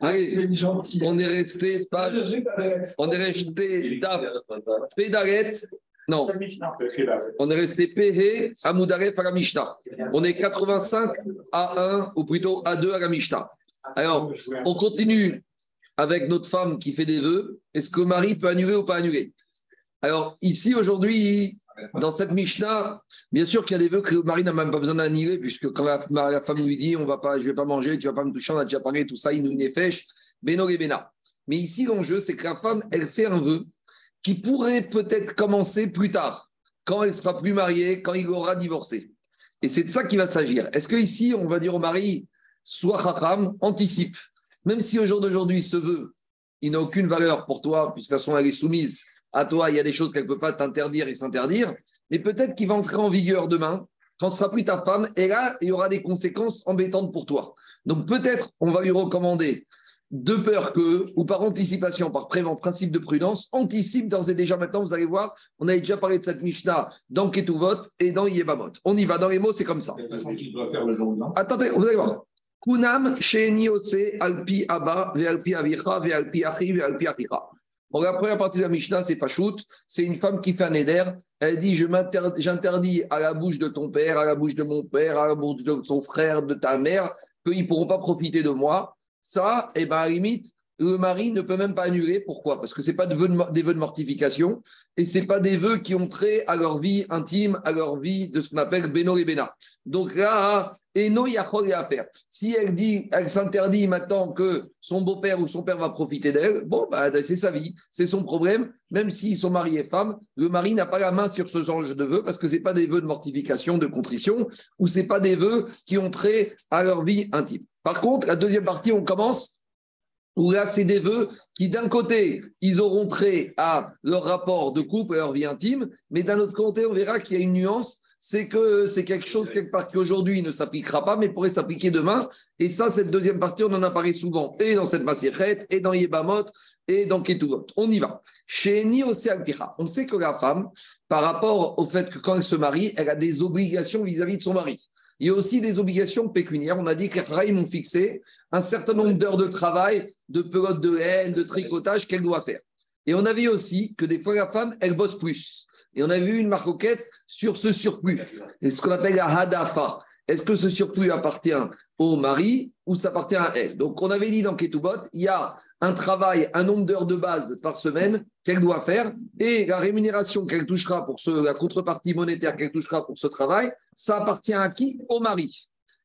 Allez, on est resté pas. On est resté. Non, on est resté Péhé à Moudaref à la Mishnah. On est 85 à 1, ou plutôt à 2 à la Mishnah. Alors, on continue avec notre femme qui fait des vœux. Est-ce que Marie peut annuler ou pas annuler? Alors, ici, aujourd'hui, dans cette Mishnah, bien sûr qu'il y a des vœux que Marie n'a même pas besoin d'annuler, puisque quand la, femme lui dit on va pas, Je vais pas manger, tu vas pas me toucher, on a déjà parlé, tout ça, il nous nefesh, beno bena. Mais ici, l'enjeu, c'est que la femme, elle fait un vœu qui pourrait peut-être commencer plus tard, quand elle sera plus mariée, quand il aura divorcé. Et c'est de ça qu'il va s'agir. Est-ce que ici, on va dire au mari, soit haram, anticipe, même si au jour d'aujourd'hui, ce vœu, il n'a aucune valeur pour toi, puisque de toute façon, elle est soumise à toi, il y a des choses qu'elle ne peut pas t'interdire et s'interdire, mais peut-être qu'il va entrer en vigueur demain, quand ce sera plus ta femme, et là, il y aura des conséquences embêtantes pour toi. Donc peut-être on va lui recommander, de peur que, ou par anticipation, par prévent, principe de prudence, anticipe d'ores et déjà maintenant, vous allez voir, on avait déjà parlé de cette Mishnah dans Ketuvot et dans Yevamot. On y va, dans les mots, c'est comme ça. Attendez, vous allez voir. Kunam, Alpi Abba, Vealpi Avicha, Vealpi Achi, Vealpi Bon, la première partie de la Mishnah, c'est Pachout. C'est une femme qui fait un éder. Elle dit J'interdis à la bouche de ton père, à la bouche de mon père, à la bouche de ton frère, de ta mère, qu'ils ne pourront pas profiter de moi. Ça, et eh ben, à la limite, le mari ne peut même pas annuler. Pourquoi? Parce que ce n'est pas des vœux, de, mortification et ce n'est pas des vœux qui ont trait à leur vie intime, à leur vie de ce qu'on appelle Beno et Bena. Donc là, Eno Yachol à faire. Si elle dit, elle s'interdit maintenant que son beau-père ou son père va profiter d'elle, bon, bah, c'est sa vie, c'est son problème. Même s'ils sont mariés et femmes, le mari n'a pas la main sur ce genre de vœux parce que ce n'est pas des vœux de mortification, de contrition, ou ce n'est pas des vœux qui ont trait à leur vie intime. Par contre, la deuxième partie, on commence où là, c'est des vœux qui, d'un côté, ils auront trait à leur rapport de couple et leur vie intime, mais d'un autre côté, on verra qu'il y a une nuance, c'est que c'est quelque chose, quelque part, qui aujourd'hui ne s'appliquera pas, mais pourrait s'appliquer demain. Et ça, cette deuxième partie, on en a parlé souvent, et dans cette Masirette, et dans Yebamot, et dans Ketuvot. On y va. Chez Niosé on sait que la femme, par rapport au fait que quand elle se marie, elle a des obligations vis à -vis de son mari. Il y a aussi des obligations pécuniaires. On a dit que les travailleurs m'ont fixé un certain nombre d'heures de travail, de pelote de haine, de tricotage qu'elle doit faire. Et on a vu aussi que des fois, la femme, elle bosse plus. Et on a vu une marcoquette sur ce surplus, et ce qu'on appelle la hadafa. Est-ce que ce surplus appartient au mari ou ça appartient à elle Donc, on avait dit dans Ketubot, il y a un travail, un nombre d'heures de base par semaine qu'elle doit faire et la rémunération qu'elle touchera pour ce, la contrepartie monétaire qu'elle touchera pour ce travail, ça appartient à qui? Au mari.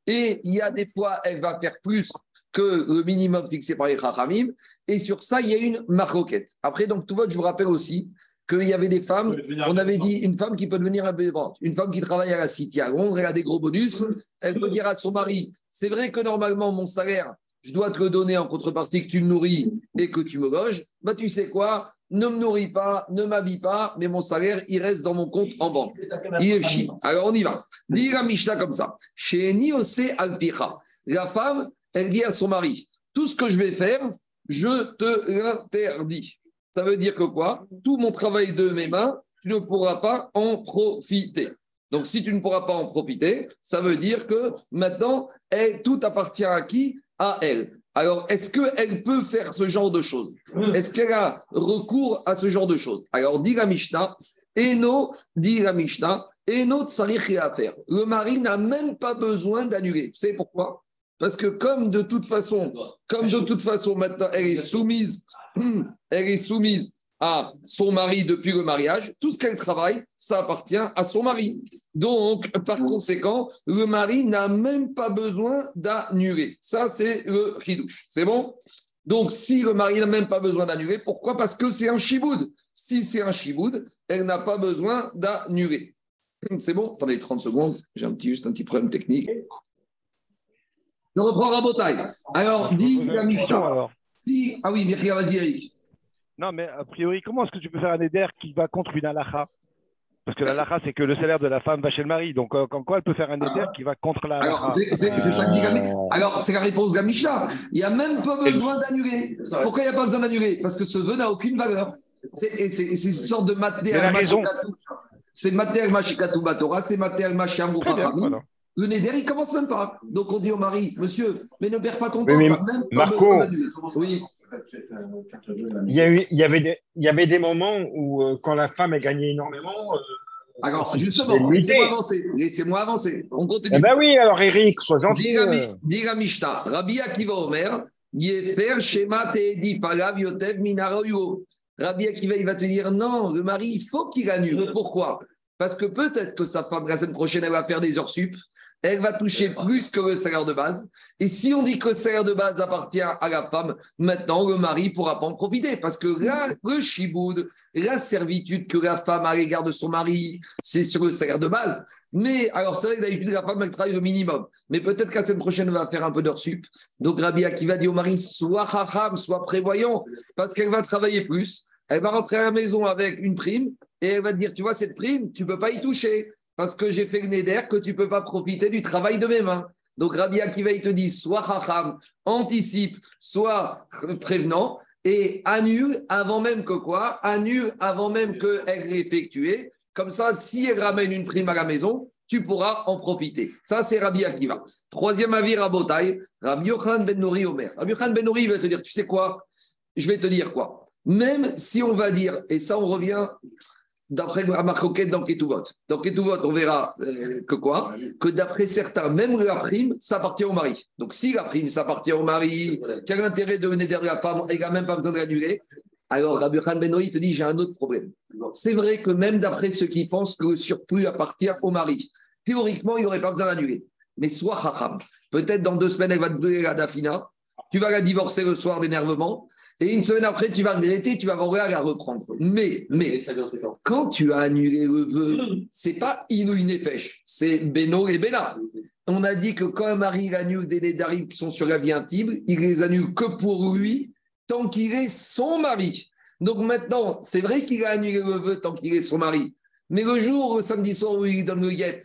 Et il y a des fois, elle va faire plus que le minimum fixé par les Chachamim. Et sur ça, il y a une maroquette. Après, donc, tout vote, je vous rappelle aussi qu'il y avait des femmes, on avait dit une femme qui peut devenir indépendante, une femme qui travaille à la City à Londres, elle a des gros bonus, elle peut dire à son mari, c'est vrai que normalement mon salaire, je dois te le donner en contrepartie que tu me nourris et que tu me loges, bah tu sais quoi, ne me nourris pas, ne m'habille pas, mais mon salaire, il reste dans mon compte en banque. Il est. Alors on y va. Dis la Mishnah comme ça. Chez Niose Alpicha, la femme, elle dit à son mari, tout ce que je vais faire, je te l'interdis. Ça veut dire que quoi? Tout mon travail de mes mains, tu ne pourras pas en profiter. Donc, si tu ne pourras pas en profiter, ça veut dire que maintenant, tout appartient à qui? À elle. Alors, est-ce qu'elle peut faire ce genre de choses? Est-ce qu'elle a recours à ce genre de choses? Alors, dit la Mishnah, Eno, dit la Mishnah, Eno à faire. Le mari n'a même pas besoin d'annuler. Vous savez pourquoi? Parce que comme de toute façon, comme de toute façon maintenant elle est soumise elle est soumise à son mari depuis le mariage, tout ce qu'elle travaille, ça appartient à son mari. Donc, par conséquent, le mari n'a même pas besoin d'annuler. Ça, c'est le ridouche. C'est bon? Donc, si le mari n'a même pas besoin d'annuler, pourquoi? Parce que c'est un chiboud. Si c'est un chiboud, elle n'a pas besoin d'annuler. C'est bon? Attendez 30 secondes, j'ai un petit, juste un petit problème technique. Je reprends Rabotaille. Alors, dis la Mishnah. Si, ah oui, vas-y, Eric. Non, mais a priori, comment est-ce que tu peux faire un éder qui va contre une halakha Parce que la halakha, c'est que le salaire de la femme va chez le mari. Donc, euh, en quoi elle peut faire un éder qui va contre la Alors, c'est ça que dit Alors, c'est la réponse de Misha. Il n'y a même pas besoin d'annuler. Pourquoi il n'y a pas besoin d'annuler? Parce que ce vœu n'a aucune valeur. C'est une sorte de matériel. C'est matériel Machikatou Batora, c'est matériel Machiamou Le Neder, il commence même pas. Donc on dit au mari, monsieur, mais ne perds pas ton temps. mais même Marco, oui. Il y, a eu, il, y avait des, il y avait des moments où, euh, quand la femme a gagné énormément. euh, Alors c'est justement, laissez-moi avancer. Laissez-moi avancer. On continue. Eh ben oui, alors Eric, sois gentil. Dit la, euh. Rabbi Akiva Omer, Yefer Shema Falav Yotev Minaroyo. Rabbi Akiva, il va te dire non, le mari, il faut qu'il annule. Pourquoi? Parce que peut-être que sa femme, la semaine prochaine, elle va faire des heures sup, elle va toucher plus que le salaire de base. Et si on dit que le salaire de base appartient à la femme, maintenant, le mari ne pourra pas en profiter. Parce que là, le chiboud, la servitude que la femme a à l'égard de son mari, c'est sur le salaire de base. Mais alors, c'est vrai que d'habitude, la femme, elle travaille au minimum. Mais peut-être qu'à la semaine prochaine, elle va faire un peu d'heures sup. Donc, Rabbi Akiva dit au mari, sois chacham, sois prévoyant, parce qu'elle va travailler plus. Elle va rentrer à la maison avec une prime et elle va te dire, tu vois, cette prime, tu ne peux pas y toucher parce que j'ai fait le neder que tu ne peux pas profiter du travail de mes mains. Donc, Rabbi Akiva, il te dit, sois chacham, anticipe, sois prévenant et annule avant même que quoi? Annule avant même qu'elle ait effectué. Comme ça, si elle ramène une prime à la maison, tu pourras en profiter. Ça, c'est Rabbi Akiva. Troisième avis, Rabotai, Rabbi Yochanan Ben Nouri Omer. Rabbi Yochanan Ben Nouri va te dire, tu sais quoi? Je vais te dire quoi? Même si on va dire, et ça, on revient d'après la marcoquette dans Ketuvot. Dans Ketuvot, on verra euh, que quoi? Que d'après certains, même la prime, ça appartient au mari. Donc, si la prime, ça appartient au mari, quel intérêt de venir derrière la femme, et n'a même besoin de l'annuler? Alors, Rabbi Khan Benoï te dit j'ai un autre problème. C'est vrai que même d'après ceux qui pensent que le surplus appartient au mari, théoriquement, il n'y aurait pas besoin d'annuler. Mais soit Chacham, peut-être dans deux semaines, elle va te brûler la Dafina, tu vas la divorcer le soir d'énervement, et une semaine après, tu vas regretter, tu vas avoir à la reprendre. Mais, mais, quand tu as annulé le vœu, c'est pas Inou Nefesh, c'est Beno et Bena. On a dit que quand un mari annule des nédarim qui sont sur la vie intime, il les annule que pour lui, tant qu'il est son mari. Donc maintenant, c'est vrai qu'il a annulé le vœu tant qu'il est son mari. Mais le jour, le samedi soir où il donne le guet,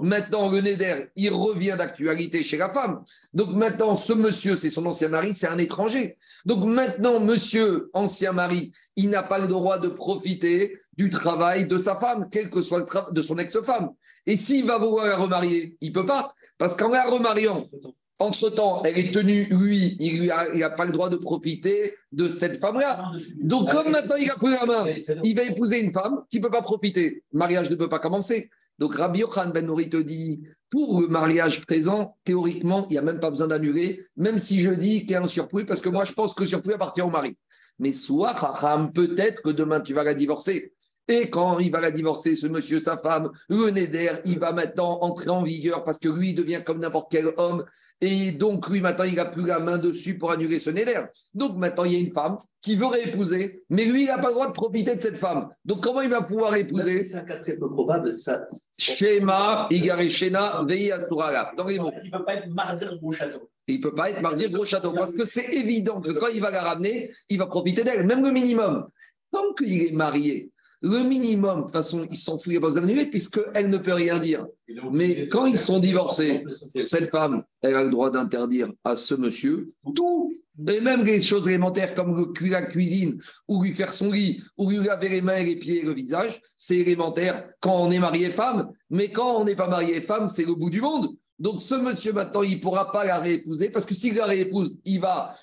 maintenant le Neder, il revient d'actualité chez la femme. Donc maintenant, ce monsieur, c'est son ancien mari, c'est un étranger. Donc maintenant, monsieur, ancien mari, il n'a pas le droit de profiter du travail de sa femme, quel que soit le travail de son ex-femme. Et s'il va vouloir la remarier, il peut pas. Parce qu'en la remariant, entre-temps, elle est tenue, lui, il n'a pas le droit de profiter de cette femme-là. Donc, comme maintenant il a pris la main, il va épouser une femme qui ne peut pas profiter. Le mariage ne peut pas commencer. Donc, Rabbi Yochan Ben Nouri te dit, pour le mariage présent, théoriquement, il n'y a même pas besoin d'annuler, même si je dis qu'il y a un surplus, parce que moi, je pense que le surplus appartient au mari. Mais soit, peut-être que demain, tu vas la divorcer. Et quand il va la divorcer, ce monsieur, sa femme, le Neder, il va maintenant entrer en vigueur parce que lui, il devient comme n'importe quel homme. Et donc, lui, maintenant, il n'a plus la main dessus pour annuler ce Neder. Donc, maintenant, il y a une femme qui veut réépouser, mais lui, il n'a pas le droit de profiter de cette femme. Donc, comment il va pouvoir épouser? C'est un cas très peu probable. Ça, Shema, Igare Shena, Vei Asturala. Dans les mots. Il ne peut pas être Marzer Gros Château. Il ne peut pas être Marzir Gros Château parce que c'est évident que quand il va la ramener, il va profiter d'elle, même le minimum. Tant qu'il est marié, le minimum, de toute façon, il s'en fout, il n'y a pas besoin d'annuler puisqu'elle ne peut rien dire. Mais quand ils sont divorcés, cette femme, elle a le droit d'interdire à ce monsieur tout. Et même les choses élémentaires comme la cuisine, ou lui faire son lit, ou lui laver les mains, les pieds et le visage, c'est élémentaire quand on est marié femme. Mais quand on n'est pas marié femme, c'est le bout du monde. Donc ce monsieur maintenant, il ne pourra pas la réépouser parce que s'il la réépouse, il va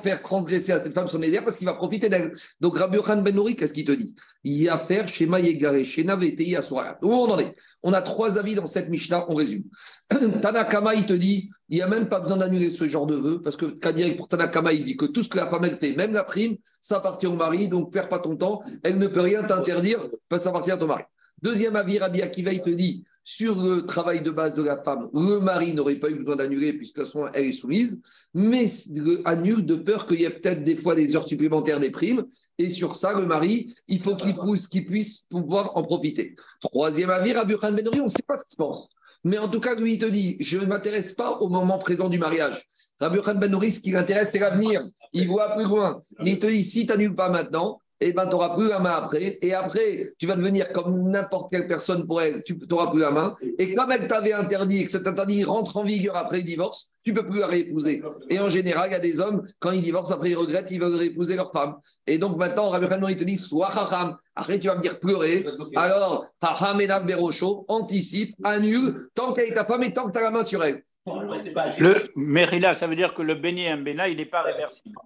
faire transgresser à cette femme son éder parce qu'il va profiter d'elle. Donc Rabbi Yochanan Ben qu'est-ce qu'il te dit? Il y a affaire chez Maïegare, chez Navetei Aswara. Où on en est? On a trois avis dans cette Mishnah, on résume. Tanakama, il te dit, il n'y a même pas besoin d'annuler ce genre de vœu, parce que Kadir, pour Tanakama, il dit que tout ce que la femme elle fait, même la prime, ça appartient au mari, donc perds pas ton temps, elle ne peut rien t'interdire, ça appartient à ton mari. Deuxième avis, Rabbi Akiva, il te dit, sur le travail de base de la femme, le mari n'aurait pas eu besoin d'annuler, puisque de toute façon, elle est soumise, mais le annule de peur qu'il y ait peut-être des fois des heures supplémentaires des primes, et sur ça, le mari, il faut qu'il pousse, qu'il puisse pouvoir en profiter. Troisième avis, Rabbi Khan Ben Ori, on ne sait pas ce qu'il pense. Mais en tout cas, lui, il te dit, je ne m'intéresse pas au moment présent du mariage. Rabbi Khan Ben Ori, ce qui l'intéresse, c'est l'avenir. Il voit plus loin. Il te dit, si tu n'annules pas maintenant, et ben, tu n'auras plus la main après. Et après, tu vas devenir comme n'importe quelle personne pour elle, tu n'auras plus la main. Et comme elle t'avait interdit et que cet interdit rentre en vigueur après le divorce, tu ne peux plus la réépouser. Et en général, il y a des hommes, quand ils divorcent, après ils regrettent, ils veulent réépouser leur femme. Et donc maintenant, Rabbi Hanan, il te dit, sois chacham. Après, tu vas me dire pleurer. Alors, chacham et berocho, anticipe, annule, tant qu'elle est ta femme et tant que tu as la main sur elle. Le Merila, ça veut dire que le Béni Mbena, il n'est pas réversible.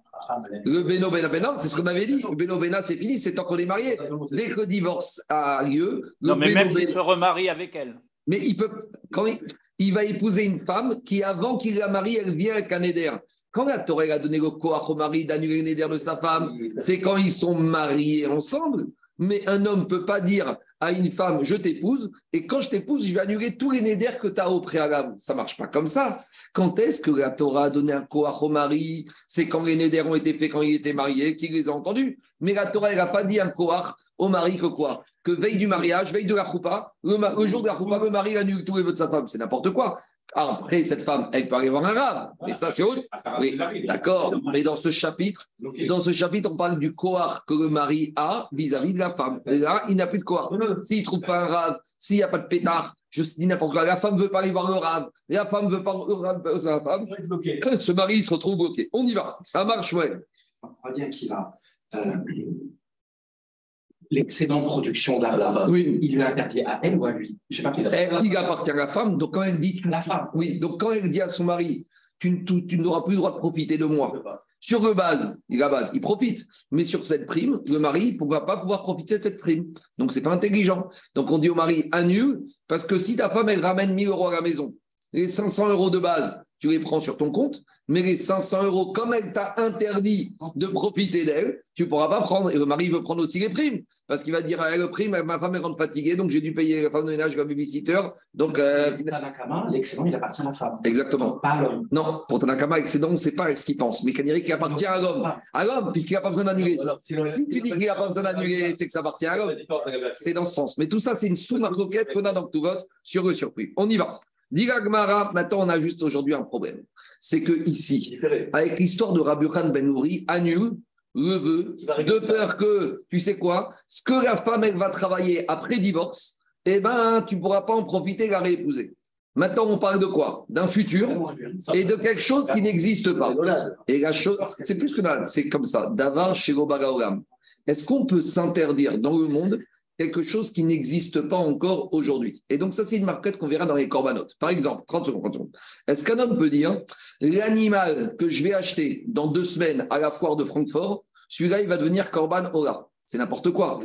Le Beno Bena Bena, c'est ce qu'on avait dit. Le Beno Bena, c'est fini, c'est tant qu'on est marié. Dès que le divorce a lieu, le Non, mais Beno même s'il Bena- se remarie avec elle. Mais il peut, quand il, il va épouser une femme qui, avant qu'il la marie, elle vient avec un éder. Quand la Torah a donné le koach au mari d'annuler l'éder de sa femme, c'est quand ils sont mariés ensemble. Mais un homme ne peut pas dire à une femme, je t'épouse, et quand je t'épouse, je vais annuler tous les néders que tu as au préalable. Ça marche pas comme ça. Quand est-ce que la Torah a donné un koach au mari C'est quand les néders ont été faits quand il était marié, qu'il les a entendus? Mais la Torah, elle n'a pas dit un koach au mari que quoi? Que veille du mariage, veille de la choupa, le jour de la choupa, le mari annule tous les vœux de sa femme. C'est n'importe quoi. Après, cette femme, elle peut aller voir un rave. Mais ça, c'est autre. Oui, d'accord. Mais dans ce chapitre, dans ce chapitre, on parle du koar que le mari a vis-à-vis de la femme. Et là, il n'a plus de koar. S'il ne trouve pas un rave, s'il n'y a pas de pétard, je dis n'importe quoi. La femme ne veut pas aller voir le rave. La femme ne veut pas le rave de sa femme. Ce mari, il se retrouve bloqué. On y va. Ça marche, ouais. on comprend bien qu'il a euh, l'excédent de production d'argent. Oui. Il lui interdit à elle ou à lui? Je sais pas Elle, il appartient à la femme. Donc, quand elle dit. La femme. Oui, donc quand elle dit à son mari, tu- tu n'auras plus le droit de profiter de moi. Sur le base, la base, il profite. Mais sur cette prime, le mari ne va pas pouvoir profiter de cette prime. Donc, c'est pas intelligent. Donc, on dit au mari, annule, parce que si ta femme, elle ramène 1000 euros à la maison, les 500 euros de base, tu les prends sur ton compte, mais les 500 euros, comme elle t'a interdit de profiter d'elle, tu ne pourras pas prendre. Et le mari veut prendre aussi les primes, parce qu'il va dire, ah, le prime, ma femme est rentre fatiguée, donc j'ai dû payer la femme de ménage comme babysitter. Donc, euh, Tanakama, l'excédent, il appartient à la femme. exactement. Pas à l'homme. Non, pour Tanakama, excédent, c'est pas ce qu'il pense. Mais Kaniri qui appartient à l'homme. À l'homme, puisqu'il n'a pas besoin d'annuler. Si tu dis qu'il n'a pas besoin d'annuler, c'est que ça appartient à l'homme. C'est dans ce sens. Mais tout ça, c'est une sous-marquette qu'on a dans tout vote sur le surpris. On y va. Diga Gmara, maintenant, on a juste aujourd'hui un problème. C'est que ici, avec l'histoire de Rabbi Khan Ben Nouri, annule le vœu de peur que, tu sais quoi, ce que la femme, elle va travailler après divorce, eh ben, tu ne pourras pas en profiter et la réépouser. Maintenant, on parle de quoi? D'un futur et de quelque chose qui n'existe pas. Et la chose, c'est plus que dalle, c'est comme ça. Davar chez. Est-ce qu'on peut s'interdire dans le monde quelque chose qui n'existe pas encore aujourd'hui Et donc, ça, c'est une marquette qu'on verra dans les corbanotes. Par exemple, 30 secondes, 30 secondes. Est-ce qu'un homme peut dire l'animal que je vais acheter dans deux semaines à la foire de Francfort, celui-là, il va devenir Corban Ola C'est n'importe quoi.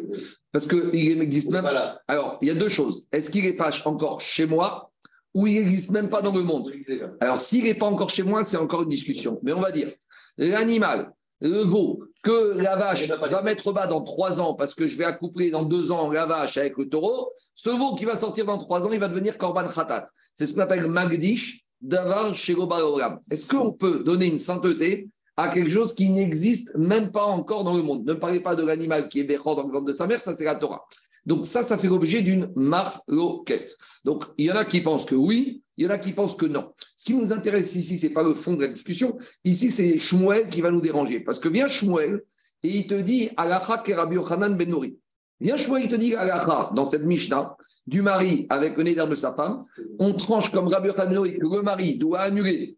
Parce qu'il n'existe même pas. Alors, il y a deux choses. Est-ce qu'il n'est pas encore chez moi ou il n'existe même pas dans le monde? Alors, s'il n'est pas encore chez moi, c'est encore une discussion. Mais on va dire, l'animal, le veau, que la vache va mettre bas dans trois ans parce que je vais accoupler dans deux ans la vache avec le taureau, ce veau qui va sortir dans trois ans, il va devenir Korban Khatat. C'est ce qu'on appelle Magdish, Davar Shego Baoram. Est-ce qu'on peut donner une sainteté à quelque chose qui n'existe même pas encore dans le monde? Ne parlez pas de l'animal qui est Bechor dans le ventre de sa mère, ça c'est la Torah. Donc ça, ça fait l'objet d'une marloquette. Donc il y en a qui pensent que oui, il y en a qui pensent que non. Ce qui nous intéresse ici, ce n'est pas le fond de la discussion. Ici, c'est Shmuel qui va nous déranger. Parce que vient Shmuel et il te dit Alacha Rabbi Yochanan Ben Nouri. Vient Shmuel, il te dit Alacha dans cette Mishnah du mari avec le néder de sa femme. On tranche comme Rabbi Yochanan Ben Nouri que le mari doit annuler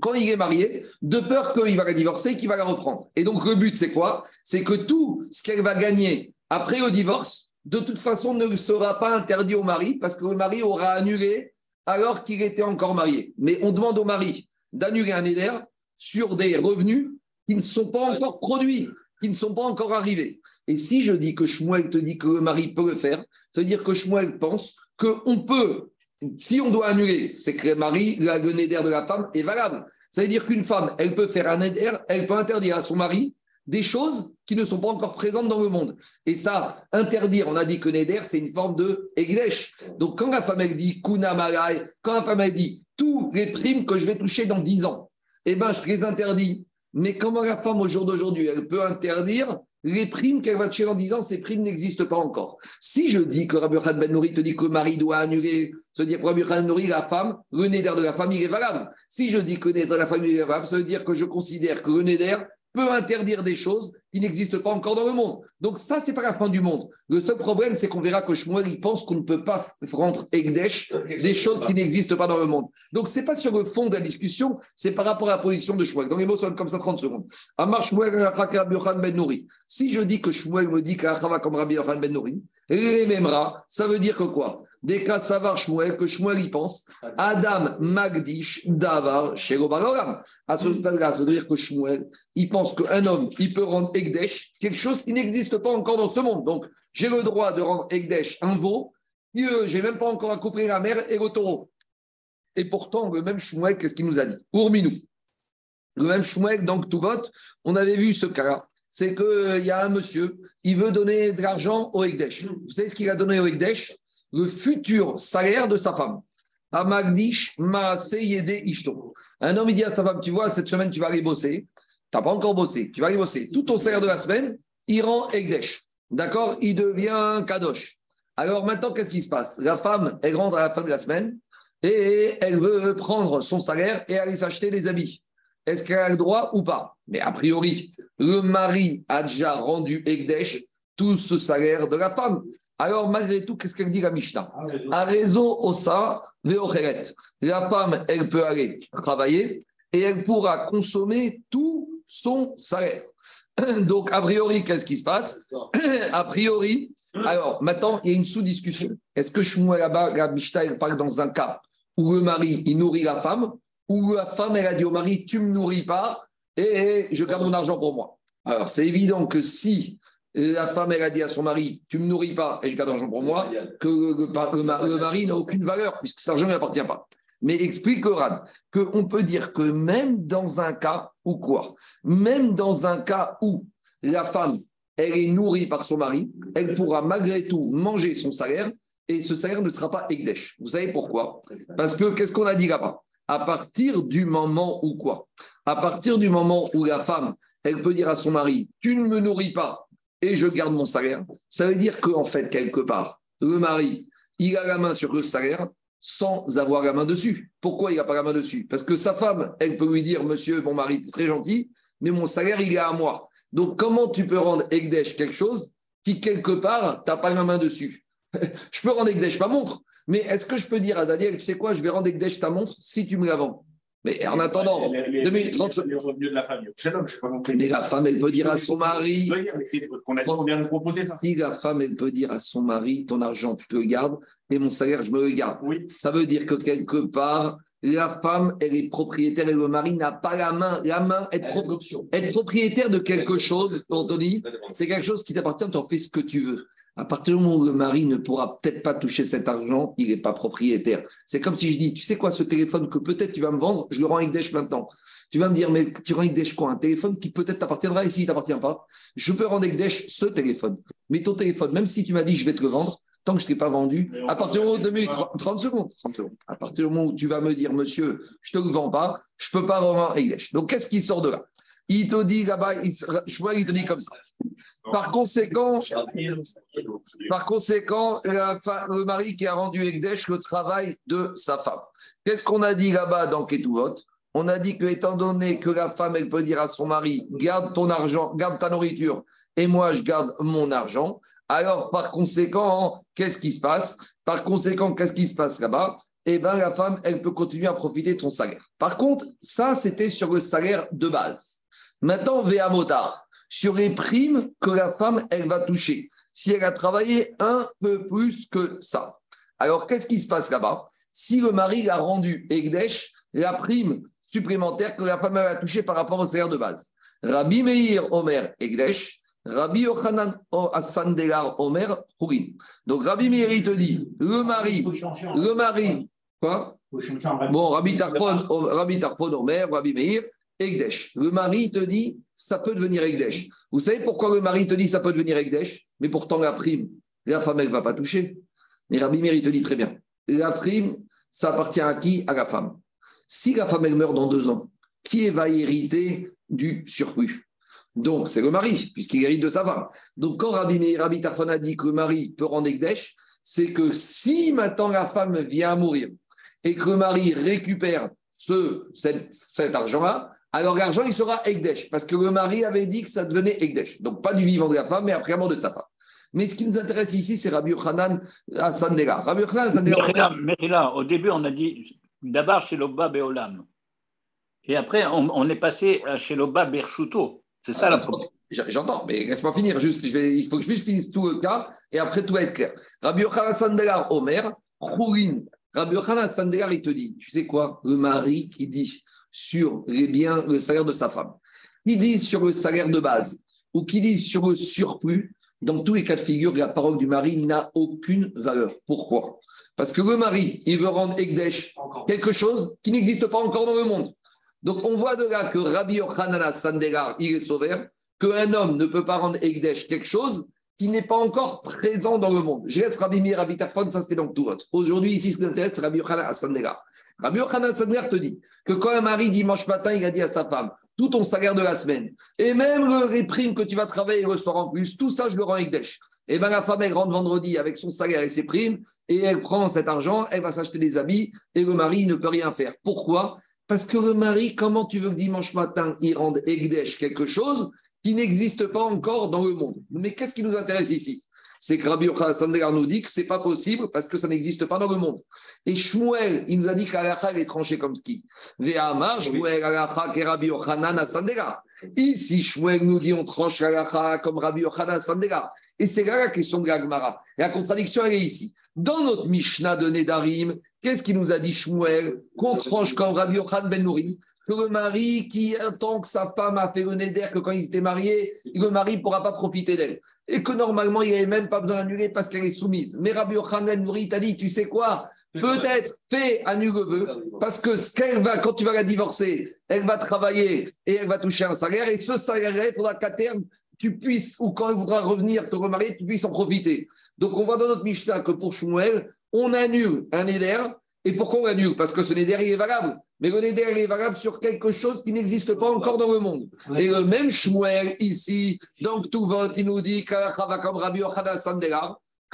quand il est marié, de peur qu'il va la divorcer et qu'il va la reprendre. Et donc, le but, c'est quoi? C'est que tout ce qu'elle va gagner après le divorce, de toute façon, ne sera pas interdit au mari parce que le mari aura annulé alors qu'il était encore marié. Mais on demande au mari d'annuler un éder sur des revenus qui ne sont pas encore produits, qui ne sont pas encore arrivés. Et si je dis que Shmuel te dit que le mari peut le faire, ça veut dire que Shmuel pense qu'on peut, si on doit annuler, c'est que le mari, le néder de la femme est valable. Ça veut dire qu'une femme, elle peut faire un néder, elle peut interdire à son mari des choses qui ne sont pas encore présentes dans le monde. Et ça, interdire, on a dit que Neder, c'est une forme de Eglesh. Donc, quand la femme, elle dit Kuna Malay, quand la femme, elle dit tous les primes que je vais toucher dans 10 ans, eh bien, je te les interdis. Mais comment la femme, au jour d'aujourd'hui, elle peut interdire les primes qu'elle va toucher dans 10 ans, ces primes n'existent pas encore. Si je dis que Rabbi Khan Ben Nouri te dit que mari doit annuler, veut dire que Rabbi Khan Ben Nouri, la femme, le Neder de la il est valable. Si je dis que le Neder de la il est valable, ça veut dire que je considère que le Neder, peut interdire des choses qui n'existent pas encore dans le monde. Donc ça, c'est pas la fin du monde. Le seul problème, c'est qu'on verra que Shmuel, il pense qu'on ne peut pas rendre Egdesh des choses qui n'existent pas dans le monde. Donc c'est pas sur le fond de la discussion, c'est par rapport à la position de Shmuel. Donc les mots sont comme ça 30 secondes. Amar Shmuel ben Nouri. Si je dis que Shmuel me dit qu'Achava comme Rabbi Yochanan ben Nouri, ça veut dire que quoi? Des cas savar Shmuel, que Shmuel y pense, Adam Magdish Davar Shego À ce stade-là, ça veut dire que Shmuel, il pense qu'un homme, il peut rendre Egdesh quelque chose qui n'existe pas encore dans ce monde. Donc, j'ai le droit de rendre Egdesh un veau, j'ai même pas encore accoupler la mer et le taureau. Et pourtant, le même Shmuel, qu'est-ce qu'il nous a dit? Ourminou. Le même Shmuel, donc tout vote, on avait vu ce cas-là c'est qu'il euh, y a un monsieur, il veut donner de l'argent au Ekdesh. Vous savez ce qu'il a donné au Ekdesh? Le futur salaire de sa femme. Amagdish Yede Ishto. Un homme, dit à sa femme Tu vois, cette semaine, tu vas aller bosser. Tu n'as pas encore bossé. Tu vas aller bosser. Tout ton salaire de la semaine, il rend Ekdesh. D'accord? Il devient Kadosh. Alors maintenant, qu'est-ce qui se passe? La femme, elle rentre à la fin de la semaine et elle veut prendre son salaire et aller s'acheter des habits. Est-ce qu'elle a le droit ou pas? Mais a priori, le mari a déjà rendu Egdesh tout ce salaire de la femme. Alors, malgré tout, qu'est-ce qu'elle dit la Mishnah? A raison, osa, La femme, elle peut aller travailler et elle pourra consommer tout son salaire. Donc, a priori, qu'est-ce qui se passe? A priori, alors maintenant, il y a une sous-discussion. Est-ce que Shmuel là-bas, la Mishnah, elle parle dans un cas où le mari, il nourrit la femme où la femme, elle a dit au mari, tu ne me nourris pas et je garde mon argent pour moi. Alors, c'est évident que si la femme, elle a dit à son mari, tu ne me nourris pas et je garde l'argent pour moi, que le, mari n'a aucune valeur puisque cet argent ne lui appartient pas. Mais explique Rad qu'on peut dire que même dans un cas où quoi Même dans un cas où la femme, elle est nourrie par son mari, elle pourra malgré tout manger son salaire et ce salaire ne sera pas Egdesh. Vous savez pourquoi? Parce que qu'est-ce qu'on a dit là-bas? À partir du moment où quoi? À partir du moment où la femme, elle peut dire à son mari, tu ne me nourris pas je garde mon salaire, ça veut dire qu'en fait, quelque part, le mari, il a la main sur le salaire sans avoir la main dessus. Pourquoi il n'a pas la main dessus? Parce que sa femme, elle peut lui dire, monsieur, mon mari, très gentil, mais mon salaire, il est à moi. Donc, comment tu peux rendre Egdesh quelque chose qui, quelque part, tu pas la main dessus? Je peux rendre Egdesh ma montre, mais est-ce que je peux dire à Daniel, tu sais quoi, je vais rendre Ekdesh ta montre si tu me la vends? Mais en attendant, les, les, les, les revenus de la femme, Mais la femme, elle peut dire à son mari. ça. Si la femme, elle peut dire à son mari, ton argent, tu te le gardes, et mon salaire, je me le garde. Oui. Ça veut dire que quelque part, la femme, elle est propriétaire et le mari n'a pas la main. La main, être, pro être propriétaire de quelque chose, Anthony, c'est quelque chose qui t'appartient, tu en fais ce que tu veux. À partir du moment où le mari ne pourra peut-être pas toucher cet argent, il n'est pas propriétaire. C'est comme si je dis, tu sais quoi, ce téléphone que peut-être tu vas me vendre, je le rends avec Dèche maintenant. Tu vas me dire, mais tu rends avec Dèche quoi? Un téléphone qui peut-être t'appartiendra et s'il ne t'appartient pas, je peux rendre avec Dèche ce téléphone. Mais ton téléphone, même si tu m'as dit, je vais te le vendre, tant que je ne t'ai pas vendu, à partir du moment où 30, secondes, 30 secondes, à partir du moment où tu vas me dire, monsieur, je ne te le vends pas, je ne peux pas revendre Dèche. Donc, qu'est-ce qui sort de là? Il te dit là-bas, je vois, il te dit comme ça. Par conséquent, par conséquent le mari qui a rendu Ekdesh le travail de sa femme. Qu'est-ce qu'on a dit là-bas dans Ketuvot? On a dit que, étant donné que la femme, elle peut dire à son mari Garde ton argent, garde ta nourriture, et moi, je garde mon argent. Alors, par conséquent, qu'est-ce qui se passe? Par conséquent, qu'est-ce qui se passe là-bas? Eh bien, la femme, elle peut continuer à profiter de son salaire. Par contre, ça, c'était sur le salaire de base. Maintenant, Véa Motard, sur les primes que la femme, elle va toucher, si elle a travaillé un peu plus que ça. Alors, qu'est-ce qui se passe là-bas? Si le mari a rendu Egdesh la prime supplémentaire que la femme a touchée par rapport au salaire de base. Rabbi Meir Omer Egdesh, Rabbi Yochanan Hassan Delar Omer Hurin. Donc, Rabbi Meir, te dit, le mari, le mari, quoi? Bon, Rabbi Tarfon, Rabbi Tarfon Omer, Rabbi Meir, Egdesh. Le mari te dit, ça peut devenir Egdesh. Vous savez pourquoi le mari te dit, ça peut devenir Egdesh Mais pourtant, la prime, la femme, elle ne va pas toucher. Mais Rabbi Meir, te dit très bien, la prime, ça appartient à qui? À la femme. Si la femme, elle meurt dans deux ans, qui va hériter du surplus? Donc, c'est le mari, puisqu'il hérite de sa femme. Donc, quand Rabbi, Rabbi Tarfon a dit que le mari peut rendre Egdesh, c'est que si maintenant la femme vient à mourir et que le mari récupère ce, cet, argent-là, alors l'argent, il sera Ekdesh, parce que le mari avait dit que ça devenait Ekdesh. Donc pas du vivant de la femme, mais après la mort de sa femme. Mais ce qui nous intéresse ici, c'est Rabbi Yochanan à. Rabbi Yochanan à Sandela. Mechila, Mechila, au début, on a dit d'abord chez l'Oba Beolam. Et après, on, est passé à chez l'Oba Berchuto. C'est ça la j- J'entends, mais laisse-moi finir. Juste, je vais, il faut que je finisse tout le cas et après tout va être clair. Rabbi Yochanan Sandelar, Omer, Khourin. Rabbi Yochanan Sandelar, il te dit, tu sais quoi Le mari qui dit sur les biens, le salaire de sa femme, qui dit sur le salaire de base ou qui dit sur le surplus, dans tous les cas de figure, la parole du mari n'a aucune valeur. Pourquoi? Parce que le mari, il veut rendre Encore. quelque chose qui n'existe pas encore dans le monde. Donc on voit de là que Rabbi Yochanan Sandelar, il est sauveur, qu'un homme ne peut pas rendre Ekdesh quelque chose qui n'est pas encore présent dans le monde. Je laisse Rabbi Mir, Rabbi Tarfon, ça c'était dans tout autre. Aujourd'hui, ici, ce qui nous intéresse, c'est Rabbi Yochanan Sandelar. Rabbi Yochanan Sandelar te dit que quand un mari, dimanche matin, il a dit à sa femme, tout ton salaire de la semaine, et même le- les primes que tu vas travailler le soir en plus, tout ça, je le rends Ekdesh. Et bien la femme, elle rentre vendredi avec son salaire et ses primes, et elle prend cet argent, elle va s'acheter des habits, et le mari ne peut rien faire. Pourquoi? Parce que le mari, comment tu veux que dimanche matin, il rende Egdesh quelque chose qui n'existe pas encore dans le monde? Mais qu'est-ce qui nous intéresse ici? C'est que Rabbi Yochanan nous dit que ce n'est pas possible parce que ça n'existe pas dans le monde. Et Shmuel, il nous a dit qu'Alacha, est tranchée comme ski. Ve'amar, Shmuel, Alacha, Rabbi Yochanan. Ici, Shmuel nous dit on tranche l'Alacha comme Rabbi Yochanan Sandelar. Et c'est là la question de la Gemara. La contradiction, elle est ici. Dans notre Mishnah de Nedarim, qu'est-ce qu'il nous a dit Shmuel Qu'on tranche comme Rabbi Yochanan Ben Nouri que le mari qui attend que sa femme a fait le neder, que quand ils étaient mariés, le mari ne pourra pas profiter d'elle. Et que normalement, il n'avait même pas besoin d'annuler parce qu'elle est soumise. Mais Rabbi Yochanan Nouri t'a dit, tu sais quoi? Peut-être fais annule le vœu, parce que ce qu'elle va, quand tu vas la divorcer, elle va travailler et elle va toucher un salaire, et ce salaire-là, il faudra qu'à terme, tu puisses, ou quand elle voudra revenir te remarier, tu puisses en profiter. Donc on voit dans notre Mishnah que pour Shmuel, on annule un éder, et pourquoi on l'annule Parce que ce néder, il est valable. Mais le néder, il est valable sur quelque chose qui n'existe pas encore dans le monde. Et le même Shmuel, ici, donc tout vote, il nous dit que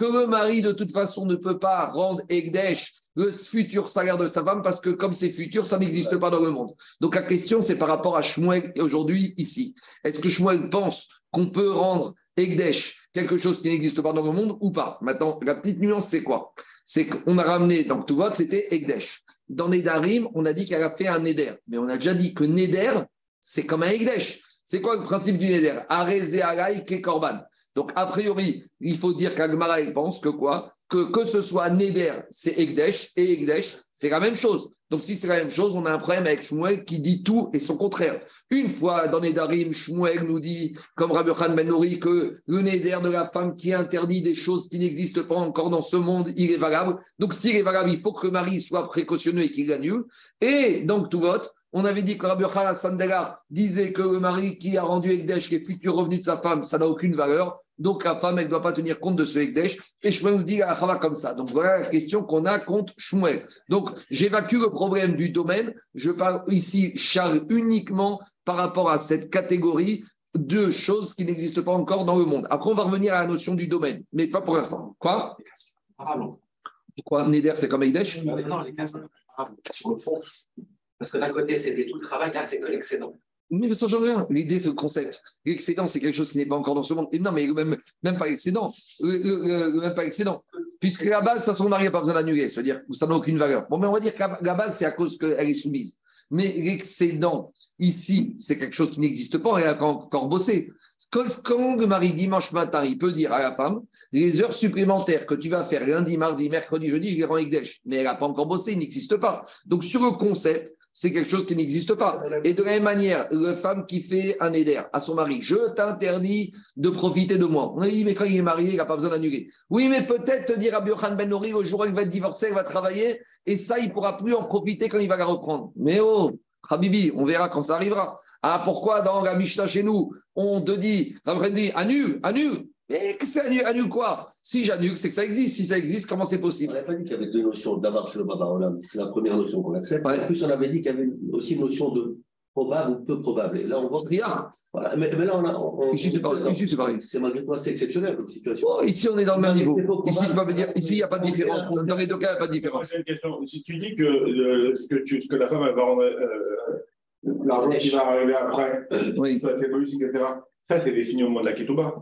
le mari, de toute façon, ne peut pas rendre Egdesh le futur salaire de sa femme parce que comme c'est futur, ça n'existe pas dans le monde. Donc la question, c'est par rapport à Shmuel aujourd'hui, ici. Est-ce que Shmuel pense qu'on peut rendre Egdesh quelque chose qui n'existe pas dans le monde ou pas Maintenant, la petite nuance, c'est quoi? C'est qu'on a ramené, donc tout vote, c'était Egdesh. Dans Nedarim, on a dit qu'elle a fait un Neder. Mais on a déjà dit que Neder, c'est comme un Egdesh. C'est quoi le principe du Neder? Arezé Ke Korban. Donc, a priori, il faut dire qu'Agmara, pense que quoi? Que, que ce soit Neder, c'est Egdesh, et Egdesh, c'est la même chose. Donc, si c'est la même chose, on a un problème avec Shmuel qui dit tout et son contraire. Une fois dans Nedarim, Shmuel nous dit, comme Rabbi Khan Ben Nouri, que le Neder de la femme qui interdit des choses qui n'existent pas encore dans ce monde, il est valable. Donc, s'il est valable, il faut que le mari soit précautionneux et qu'il l'annule. Et donc, tout vote. On avait dit que Rabbi Khan Sandela disait que le mari qui a rendu Ekdesh, qui est futur revenu de sa femme, ça n'a aucune valeur. Donc la femme, elle ne doit pas tenir compte de ce Ekdesh. Et Shmuel nous dit la Chava comme ça. Donc voilà la question qu'on a contre Shmuel. Donc j'évacue le problème du domaine. Je parle ici, Charles, uniquement par rapport à cette catégorie de choses qui n'existent pas encore dans le monde. Après, on va revenir à la notion du domaine, mais pas pour l'instant. Quoi? Pourquoi Neder, c'est comme Ekdesh? Non, les cas sont comparables sur le fond. Parce que d'un côté, c'était tout le travail, là, c'est que l'excédent. Mais ça change rien. L'idée, c'est le concept. L'excédent, c'est quelque chose qui n'est pas encore dans ce monde. Non, mais même, pas l'excédent. Le- le- le- même pas l'excédent. Puisque la base, ça, son mari n'a pas besoin d'annuler. C'est-à-dire ça n'a aucune valeur. Bon, mais on va dire que la, la base, c'est à cause qu'elle est soumise. Mais l'excédent, ici, c'est quelque chose qui n'existe pas. Elle a encore bossé. Quand, le mari, dimanche matin, il peut dire à la femme les heures supplémentaires que tu vas faire lundi, mardi, mercredi, jeudi, je les rends Ekdesh. Mais elle n'a pas encore bossé, il n'existe pas. Donc, sur le concept, c'est quelque chose qui n'existe pas. Et de la même manière, la femme qui fait un éder à son mari, je t'interdis de profiter de moi. Oui, mais quand il est marié, il n'a pas besoin d'annuler. Oui, mais peut-être te dire à Burhan Ben Nori, le jour où il va divorcé, il va travailler, et ça, il pourra plus en profiter quand il va la reprendre. Mais oh, Habibi, on verra quand ça arrivera. Ah, pourquoi dans la Mishnah chez nous, on te dit, Rabbi dit, annule, annule. Mais que c'est annule, annule quoi? Si j'annule, c'est que ça existe. Si ça existe, comment c'est On possible? N'avait pas dit qu'il y avait deux notions d'avare chez le Baba Olam. C'est la première notion qu'on accepte. Ouais. En plus, on avait dit qu'il y avait aussi une notion de probable ou peu probable. Et là, on voit. Rien. Voilà. Mais, mais là, on a. on- on- Ici, c'est pareil. Ici, c'est malgré tout assez exceptionnel comme situation. Oh, ici, on est dans le même niveau. Ici, il n'y a pas de différence. Dans les deux cas, il n'y a pas de différence. C'est une question. Si tu dis que, euh, ce que, tu, ce que la femme va rendre euh, l'argent qui va arriver après, Oui. ça fait bonus, etc. Ça, c'est défini au moment de la Ketouba.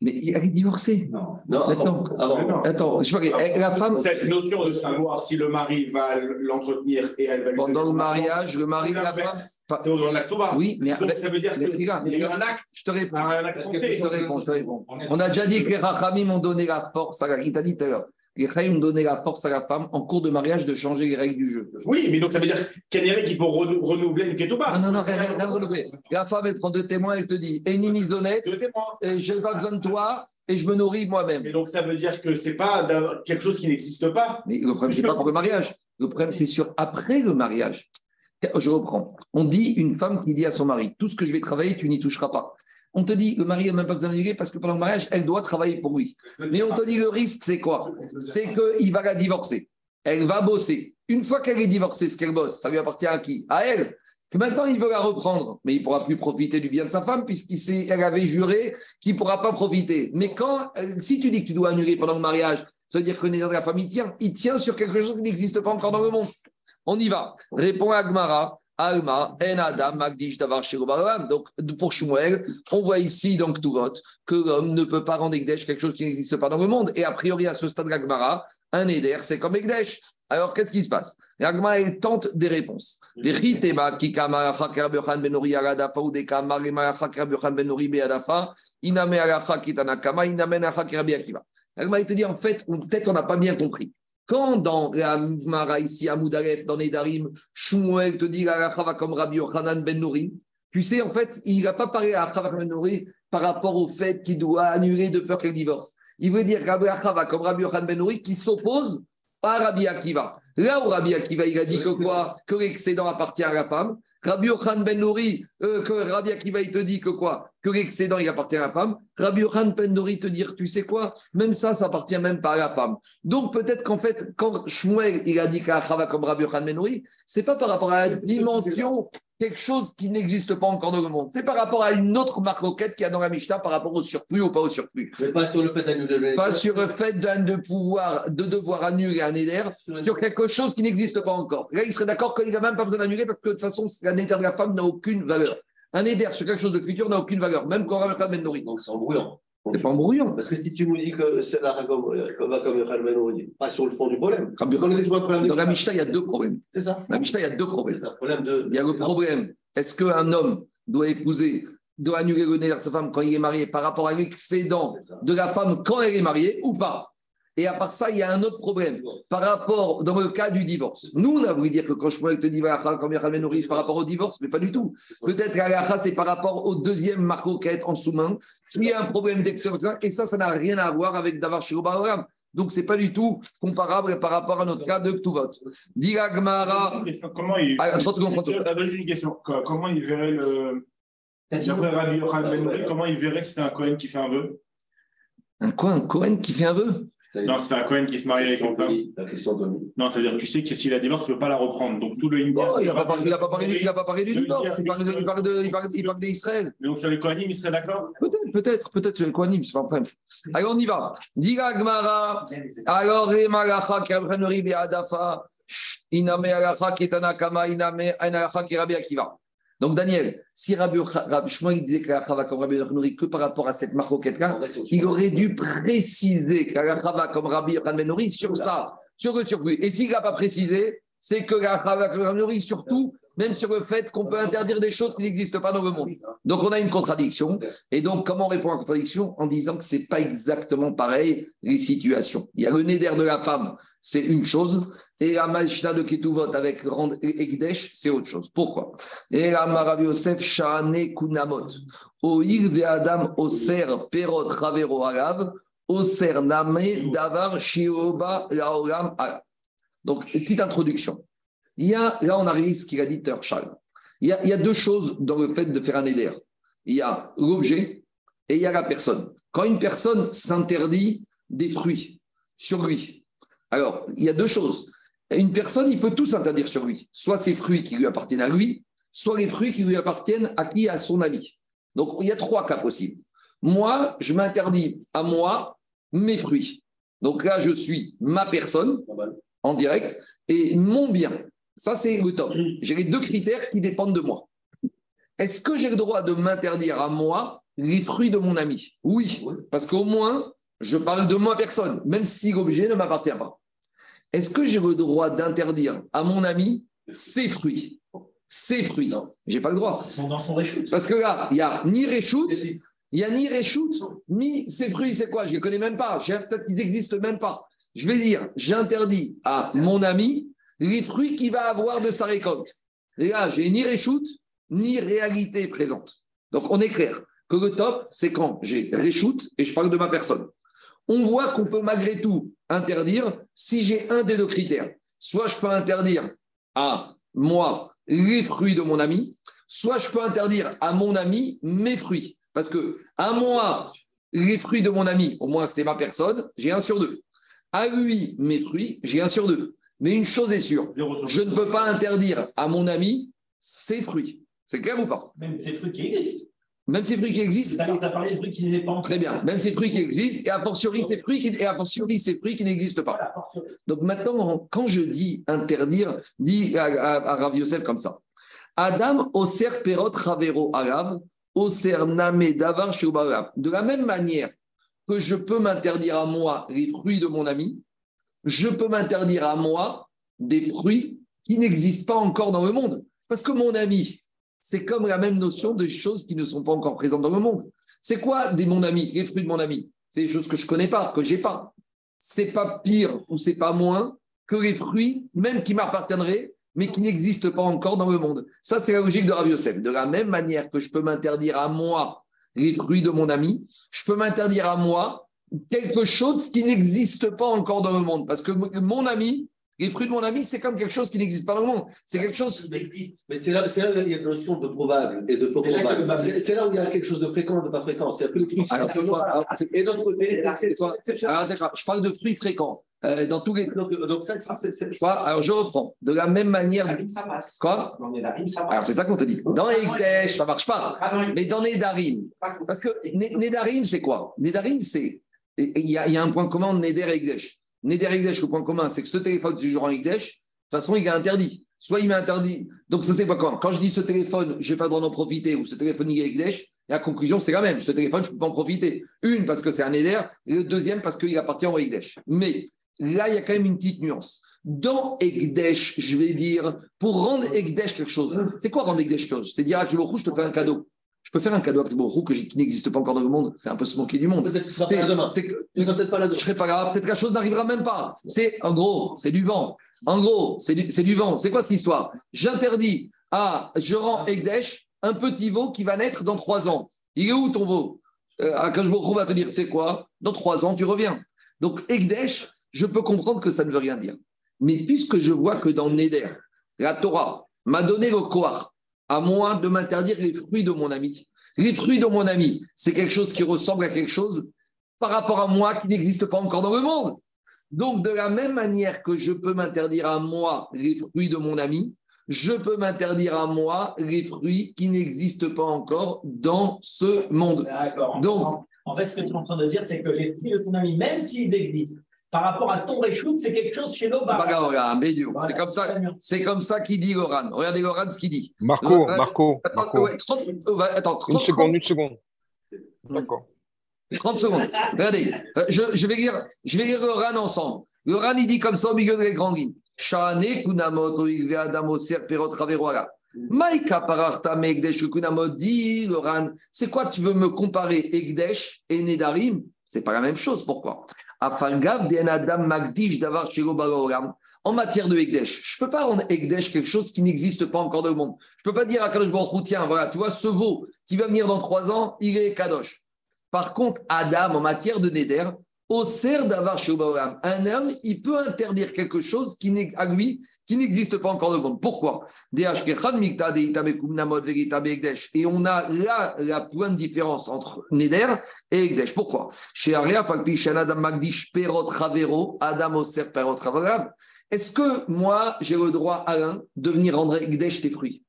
Mais elle est divorcée. Non, non, Maintenant. avant. avant. Attends, je que la femme, Cette notion de savoir si le mari va l'entretenir et elle va lui pendant le mariage, le mari, la femme. C'est au moment de la Ketouba. Oui, mais Donc avec- ça veut dire qu'il y a eu regarde. un acte, je te réponds. un acte Je compté. te réponds, je te réponds. On a déjà dit que les Rachamim ont donné la force à la, il t'a dit tout à l'heure, les ont donné la force à la femme en cours de mariage de changer les règles du jeu. Oui, mais donc ça veut dire qu'il y a qu'il faut renou- renouveler une Ketouba. Ah non, non, rien, rien, de renouveler. La femme, elle prend deux témoins, elle te dit, et Nini Zonette, Deux témoins. et je n'ai pas besoin de toi, et je me nourris moi-même. Et donc ça veut dire que c'est pas quelque chose qui n'existe pas. Mais le problème, c'est pas pour le mariage. Le problème, c'est sur après le mariage. Je reprends. On dit une femme qui dit à son mari Tout ce que je vais travailler, tu n'y toucheras pas. On te dit le mari n'a même pas besoin d'annuler parce que pendant le mariage, elle doit travailler pour lui. Mais on te dit le risque, c'est quoi? C'est qu'il va la divorcer. Elle va bosser. Une fois qu'elle est divorcée, ce qu'elle bosse, ça lui appartient à qui? À elle. Que maintenant, il veut la reprendre, mais il ne pourra plus profiter du bien de sa femme puisqu'elle avait juré qu'il ne pourra pas profiter. Mais quand, euh, si tu dis que tu dois annuler pendant le mariage, ça veut dire que le de la il tient. Il tient sur quelque chose qui n'existe pas encore dans le monde. On y va. Répond Agmara. Alma, En Adam, Magdish, Davar. Donc, pour Shmuel, on voit ici, donc, tout vote, que l'homme ne peut pas rendre Ekdesh quelque chose qui n'existe pas dans le monde. Et a priori, à ce stade de l'Agmara, un Eder, c'est comme Ekdesh. Alors, qu'est-ce qui se passe? L'Agmara, elle tente des réponses. Les Ritema, Kikama, Alacha, Kerbechan, Benori, Aladafa, Udekama, Remalacha, Kerbechan, Benori, Beadafa, Iname, Alacha, Kitanakama, Iname, Alacha, Kerbi Akiva. L'Agmara, il te dit, en fait, peut-être on n'a pas bien compris. Quand dans la Mara ici à Moudaref, dans Nedarim, Shmuel te dit la comme Rabbi Yochanan ben Nouri, tu sais, en fait, il n'a pas parlé à Rabbi ben Nouri par rapport au fait qu'il doit annuler de peur qu'elle divorce. Il veut dire Rabbi va comme Rabbi Yochanan ben Nouri qui s'oppose à Rabbi Akiva. Là où Rabbi Akiva, il a dit que quoi Que l'excédent appartient à la femme. Rabbi Yochanan ben Nouri, euh, que Rabbi Akiva, il te dit que quoi? Que l'excédent, il appartient à la femme. Rabbi Yochanan ben Nouri te dire, tu sais quoi? Même ça, ça appartient même pas à la femme. Donc peut-être qu'en fait, quand Shmuel il a dit qu'Achava comme Rabbi Yochanan Benouri, c'est pas par rapport à la dimension quelque chose qui n'existe pas encore dans le monde. C'est par rapport à une autre marque roquette qu'il y a dans la Mishnah par rapport au surplus ou pas au surplus. Mais pas sur le fait d'annuler. Pas sur le fait de, de pouvoir, de devoir annuler un éder sur quelque chose qui n'existe pas encore. Là, il serait d'accord qu'il n'a même pas besoin d'annuler parce que de toute façon, un éder de la femme n'a aucune valeur. Un éder sur quelque chose de futur n'a aucune valeur, même quand Yochanan Ben Nouri. Donc c'est embrouillant. C'est pas embrouillant. Parce que si tu nous dis que c'est la comme comme comme Ben Nouri, pas sur le fond du problème. Quand on est sur le problème Dans la Mishnah, il y a deux problèmes. C'est ça. Dans la Mishnah, il y a deux problèmes. Problème de. Il y a le problème. Est-ce qu'un homme doit épouser, doit annuler le nez de sa femme quand il est marié par rapport à l'excédent de la femme quand elle est mariée ou pas? Et à part ça, il y a un autre problème par rapport, dans le cas du divorce. Nous, on a voulu dire que quand Shmuel te dit comme nourrit par rapport au divorce, mais pas du tout. Peut-être qu'Alacha, c'est par rapport au deuxième marcoquette en sous-main. Il y a un problème d'excellence et ça, ça n'a rien à voir avec Davar Shirobaram. Donc, ce n'est pas du tout comparable par rapport à notre cas de Ktuvot. Dira Gmara. Comment il... Ah, 30 secondes, 30 secondes. Ah, une question. Co- Comment il verrait le. D'après Rabbi Yochanan Ben Nouri, comment il verrait si c'est un Cohen qui fait un vœu? Un quoi? Un Cohen qui fait un vœu? Non, c'est un Cohen qui se marie avec une femme. La question de Non, c'est-à-dire tu sais que s'il a divorce, tu ne peux pas la reprendre. Donc tout le Oh, il n'a pas, parlé- du- il a pas parlé du divorce. Il parle, d'Israël. Mais donc sur les Kohanim, il serait d'accord? Peut-être, peut-être, peut-être sur le Kohanim, c'est pas un problème. Alors on y va. Diga Gmara. Alors, qui Rabbi Be'adafa. Iname Alacha qui est Tanakama. Iname Alacha Rabbi Akiva. Donc Daniel, si Rabbi Rabbi Shmuel disait que la comme Rabbi Yochanan que par rapport à cette marcoquette-là, il aurait dû préciser que la va comme Rabbi Nouri sur ça, sur le surplus. Et s'il n'a pas précisé, c'est que la Nouri, surtout, même sur le fait qu'on peut interdire des choses qui n'existent pas dans le monde. Donc on a une contradiction. Et donc comment on répond à la contradiction? En disant que c'est pas exactement pareil les situations. Il y a le d'air de la femme, c'est une chose, et la Mashna de Ketuvot avec Rand Egdesh, c'est autre chose. Pourquoi? Et la Marav Shahane Kunamot. Oir ve Adam Oser Perot Ravero. Oser Name Davar Shioba Laolam Arav. Donc, petite introduction. Il y a, là, on arrive à ce qu'il a dit Tershal. Il y, a, deux choses dans le fait de faire un éder. Il y a l'objet et il y a la personne. Quand une personne s'interdit des fruits sur lui, alors il y a deux choses. Une personne, il peut tout s'interdire sur lui. Soit ces fruits qui lui appartiennent à lui, soit les fruits qui lui appartiennent à qui À son ami. Donc il y a trois cas possibles. Moi, je m'interdis à moi mes fruits. Donc là, je suis ma personne en direct et mon bien. Ça, c'est le top. J'ai les deux critères qui dépendent de moi. Est-ce que j'ai le droit de m'interdire à moi les fruits de mon ami? Oui, parce qu'au moins, je parle de moi personne, même si l'objet ne m'appartient pas. Est-ce que j'ai le droit d'interdire à mon ami ses fruits? Ses fruits. J'ai pas le droit. Ils sont dans son réchute. Parce que là, il n'y a ni réchoute, il n'y a ni réchoute, ni ses fruits, c'est quoi? Je ne les connais même pas. Peut-être qu'ils n'existent même pas. Je vais dire, j'interdis à mon ami les fruits qu'il va avoir de sa récolte. Et là, j'ai ni réchoute, ni réalité présente. Donc, on est clair que le top, c'est quand j'ai réchoute et je parle de ma personne. On voit qu'on peut malgré tout interdire si j'ai un des deux critères. Soit je peux interdire à moi les fruits de mon ami, soit je peux interdire à mon ami mes fruits. Parce que à moi, les fruits de mon ami, au moins c'est ma personne, j'ai un sur deux. À lui, mes fruits, j'ai un sur deux. Mais une chose est sûre, je ne peux pas interdire à mon ami ses fruits. C'est clair ou pas? Même ces fruits qui existent. Même ces fruits qui existent, tu as parlé des fruits qui n'étaient pas très bien. Même ces fruits qui existent, et a fortiori ces fruits qui, et a fortiori ces fruits qui n'existent pas. Donc maintenant, quand je dis interdire, dis à, à, à Rav Yosef comme ça. Adam oser perot ravero arav, oser name davar. De la même manière que je peux m'interdire à moi les fruits de mon ami, je peux m'interdire à moi des fruits qui n'existent pas encore dans le monde. Parce que mon ami, c'est comme la même notion de choses qui ne sont pas encore présentes dans le monde. C'est quoi des mon ami, les fruits de mon ami? C'est des choses que je ne connais pas, que j'ai pas c'est pas pire ou c'est pas moins que les fruits, même qui m'appartiendraient, mais qui n'existent pas encore dans le monde. Ça, c'est la logique de Rav Yosef. De la même manière que je peux m'interdire à moi les fruits de mon ami, je peux m'interdire à moi quelque chose qui n'existe pas encore dans le monde. Parce que mon ami, les fruits de mon ami, c'est comme quelque chose qui n'existe pas dans le monde. C'est quelque chose. Mais c'est là, c'est là où il y a une notion de probable et de faux probable. C'est là où il y a quelque chose de fréquent, de pas fréquent. C'est-à-dire que les fruits, Alors, c'est- toi, alors, c'est- Et d'un autre côté, Alors, d'accord, je parle de fruits fréquents. Euh, dans tous les. donc, donc ça, c'est- alors, je reprends. De la même manière. La rime, ça passe. Quoi? La rime, ça passe. Alors, c'est ça qu'on te dit. Dans Ekdesh, ça marche pas. Ah Mais dans Nedarim, parce que Ne- Nedarim, c'est quoi? Nedarim, c'est. Il y, a- il y a un point commun entre Neder et Ekdesh. Neder et Ekdesh, le point commun, c'est que ce téléphone, si je rends Ekdesh, de toute façon, il est interdit. Soit il m'est interdit. Donc, ça, c'est pas comment Quand je dis ce téléphone, je n'ai pas le droit d'en profiter, ou ce téléphone, il est Ekdesh, la conclusion, c'est la même. Ce téléphone, je ne peux pas en profiter. Une, parce que c'est un Neder, et le deuxième, parce qu'il appartient au Ekdesh. Mais là, il y a quand même une petite nuance. Dans Ekdesh, je vais dire, pour rendre Ekdesh quelque chose, c'est quoi rendre Ekdesh quelque chose? C'est dire à Rouge, je te fais un cadeau. Je peux faire un cadeau à j'ai- qui n'existe pas encore dans le monde. C'est un peu se moquer du monde. peut-être que tu seras pas là demain. c'est que- Tu seras peut-être pas là je serai pas là, peut-être que la chose n'arrivera même pas. C'est en gros, c'est du vent. En gros, c'est du, du vent. C'est quoi cette histoire? J'interdis à, je rends Egdesh un petit veau qui va naître dans trois ans. Il est où ton veau? Euh, retrouve à te dire, tu sais quoi? Dans trois ans, tu reviens. Donc Egdesh, je peux comprendre que ça ne veut rien dire. Mais puisque je vois que dans Neder, la Torah m'a donné le Kohar à moi de m'interdire les fruits de mon ami. Les fruits de mon ami, c'est quelque chose qui ressemble à quelque chose par rapport à moi qui n'existe pas encore dans le monde. Donc, de la même manière que je peux m'interdire à moi les fruits de mon ami, je peux m'interdire à moi les fruits qui n'existent pas encore dans ce monde. D'accord. Donc- en fait, ce que tu es en train de dire, c'est que les fruits de ton ami, même s'ils existent, par rapport à ton réchoute, c'est quelque chose chez Bédiou. Voilà. C'est comme ça, c'est comme ça qu'il dit Goran. Regardez Goran ce qu'il dit. Marco, Ouais, Marco, Attends, Marco. ouais, 30, euh, attends, 30, Une seconde, une seconde. D'accord. 30 secondes. Regardez, euh, je, je vais lire, je vais lire le RAN ensemble. Le RAN, il dit comme ça au milieu des grandes lignes. Shane kunamot oigve adam oser perot raveroala. Maïka pararta kunamot dit le RAN. C'est quoi tu veux me comparer Egdesh et Nedarim? C'est pas la même chose. Pourquoi? En matière de Egdesh, je peux pas rendre Egdesh quelque chose qui n'existe pas encore dans le monde. Je peux pas dire à Kadosh Baruch tiens, voilà, tu vois, ce veau qui va venir dans trois ans, il est Kadosh. Par contre, Adam, en matière de Neder, au d'avoir un homme, il peut interdire quelque chose qui n'est qui n'existe pas encore le monde. Pourquoi? Et on a là la point de différence entre Neder et Egdesh. Pourquoi? Adam. Est-ce que moi, j'ai le droit, Alain, de venir rendre Egdesh tes fruits?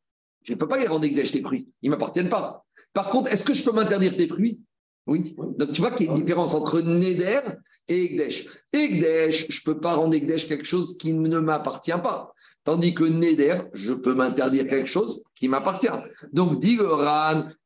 Je ne peux pas les rendre Egdesh tes fruits. Ils ne m'appartiennent pas. Par contre, est-ce que je peux m'interdire tes fruits? Oui. Donc tu vois qu'il y a une différence entre Neder et Egdesh. Egdesh, je ne peux pas rendre Egdesh quelque chose qui ne m'appartient pas. Tandis que Neder, je peux m'interdire quelque chose qui m'appartient. Donc, dit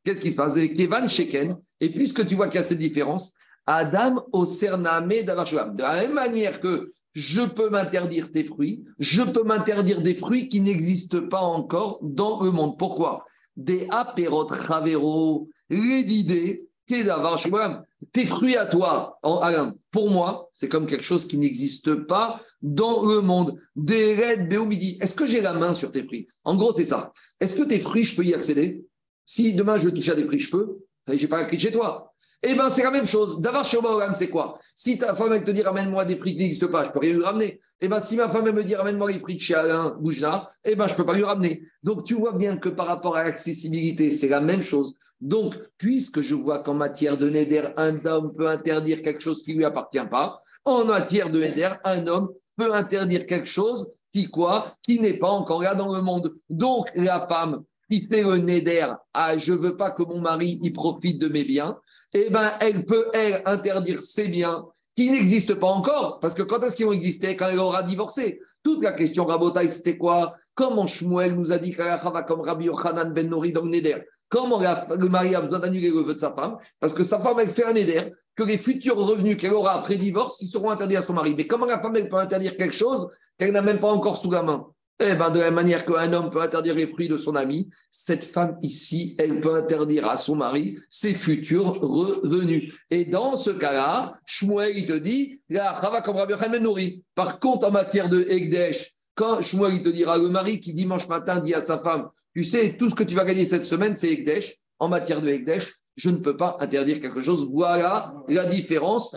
qu'est-ce qui se passe? Kevan Sheken. Et puisque tu vois qu'il y a cette différence, Adam au Cername De la même manière que je peux m'interdire tes fruits, je peux m'interdire des fruits qui n'existent pas encore dans le monde. Pourquoi? Des aperot ravero, les tes fruits à toi, Alain, pour moi, c'est comme quelque chose qui n'existe pas dans le monde. Des raids, midi. Est-ce que j'ai la main sur tes fruits? En gros, c'est ça. Est-ce que tes fruits, je peux y accéder? Si demain je veux toucher à des fruits, je peux. Je n'ai pas la clé chez toi. Eh bien, c'est la même chose. D'avoir chez c'est quoi? Si ta femme, elle te dit ramène-moi des fruits qui n'existent pas, je ne peux rien lui ramener. Eh bien, si ma femme, elle me dit ramène-moi les fruits de chez Alain Boujna, eh bien, je ne peux pas lui ramener. Donc, tu vois bien que par rapport à l'accessibilité, c'est la même chose. Donc, puisque je vois qu'en matière de Neder, un homme peut interdire quelque chose qui ne lui appartient pas, en matière de Neder, un homme peut interdire quelque chose qui quoi Qui n'est pas encore là dans le monde. Donc, la femme qui fait le Neder, ah, je ne veux pas que mon mari y profite de mes biens, eh ben, elle peut, interdire ses biens qui n'existent pas encore. Parce que quand est-ce qu'ils vont exister? Quand elle aura divorcé. Toute la question Rabotaï, c'était quoi? Comment Shmuel nous a dit va comme Rabbi Yochanan ben Nori dans le Neder? Comment le mari a besoin d'annuler le vœu de sa femme? Parce que sa femme, elle fait un éder, que les futurs revenus qu'elle aura après divorce, ils seront interdits à son mari. Mais comment la femme, elle peut interdire quelque chose qu'elle n'a même pas encore sous la main? Eh ben, de la manière qu'un homme peut interdire les fruits de son ami, cette femme ici, elle peut interdire à son mari ses futurs revenus. Et dans ce cas-là, Shmuel, il te dit, Par contre, en matière de Egdesh, quand Shmuel, il te dira, le mari qui dimanche matin dit à sa femme, tu sais, tout ce que tu vas gagner cette semaine, c'est Ekdesh. En matière de Ekdesh, je ne peux pas interdire quelque chose. Voilà la différence.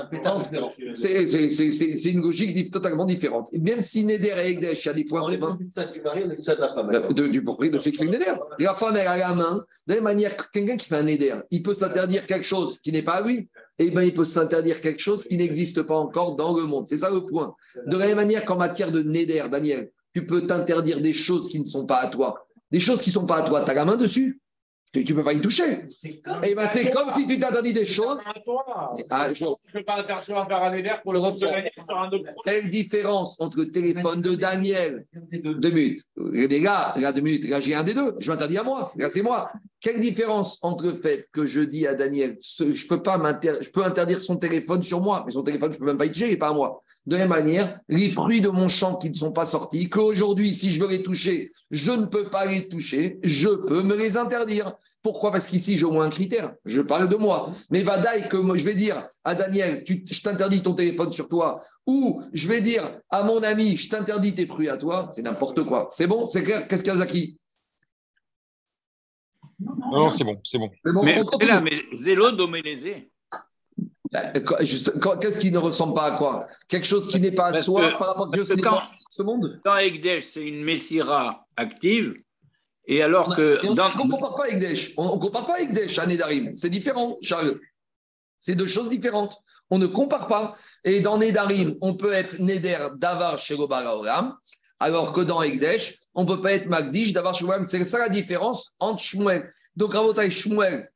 C'est une logique totalement différente. Et même si Neder et Ekdesh, il y a des points communs. Du, du propriétaire de celui qui Neder. La femme, elle a la main. De la même manière que quelqu'un qui fait un Neder, il peut s'interdire quelque chose qui n'est pas à lui. Et eh bien, il peut s'interdire quelque chose qui n'existe pas encore dans le monde. C'est ça le point. De la même manière qu'en matière de Neder, Daniel, tu peux t'interdire des choses qui ne sont pas à toi des choses qui ne sont pas à toi, tu as la main dessus. Tu ne peux pas y toucher. Et eh ben, c'est comme si tu t'interdis des choses. Ah, je ne peux pas interdire à faire un éder pour le sur un autre Quelle différence entre le téléphone de Daniel Deux minutes. Les gars, là, deux minutes. Là, j'ai un des deux. Je m'interdis à moi. Là, c'est moi. Quelle différence entre le fait que je dis à Daniel, je peux interdire son téléphone sur moi, mais son téléphone, je ne peux même pas y toucher, il pas à moi. De la même manière, les fruits de mon champ qui ne sont pas sortis, qu'aujourd'hui, si je veux les toucher, je ne peux pas les toucher, je peux me les interdire. Pourquoi? Parce qu'ici, j'ai au moins un critère. Je parle de moi. Mais vadaï que je vais dire à Daniel, je t'interdis ton téléphone sur toi, ou je vais dire à mon ami, je t'interdis tes fruits à toi, c'est n'importe quoi. C'est bon? C'est clair? Qu'est-ce qu'il y a, Zaki non, c'est bon, c'est bon. mais, là, mais zélo. Bah, qu'est-ce qui ne ressemble pas à quoi? Quelque chose qui n'est pas à soi par rapport à ce qui quand, ce monde? Dans Ekdesh, c'est une Messira active. Et alors que. on ne compare pas avec Ekdesh. On ne compare pas Ekdesh à Nedarim. C'est différent, Charles. C'est deux choses différentes. On ne compare pas. Et dans Nedarim, on peut être Neder Davar chez alors que dans Ekdesh, on ne peut pas être Magdish Davar chez C'est ça la différence entre Shmuel. Donc, Rabotai Shmuel,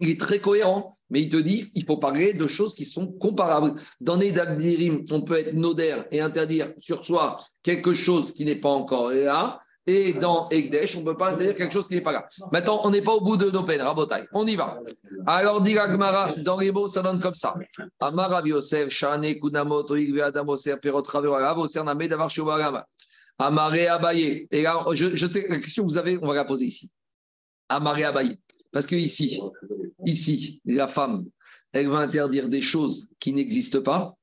il est très cohérent. Mais il te dit, il faut parler de choses qui sont comparables. Dans les Dagdirim, on peut être noder et interdire sur soi quelque chose qui n'est pas encore là. Et dans Egdesh, on ne peut pas interdire quelque chose qui n'est pas là. Maintenant, on n'est pas au bout de nos peines, Rabotai. On y va. Alors, dit Gmara, dans les mots, ça donne comme ça. Amar Yosef, Shane, Kunamoto, Igve, Adamoser, Perot, Ravera, Name, Davar. Amaré Abaye. Et là, je, sais, la question que vous avez, on va la poser ici. Amaré Abaye. Parce que ici, ici, la femme, elle va interdire des choses qui n'existent pas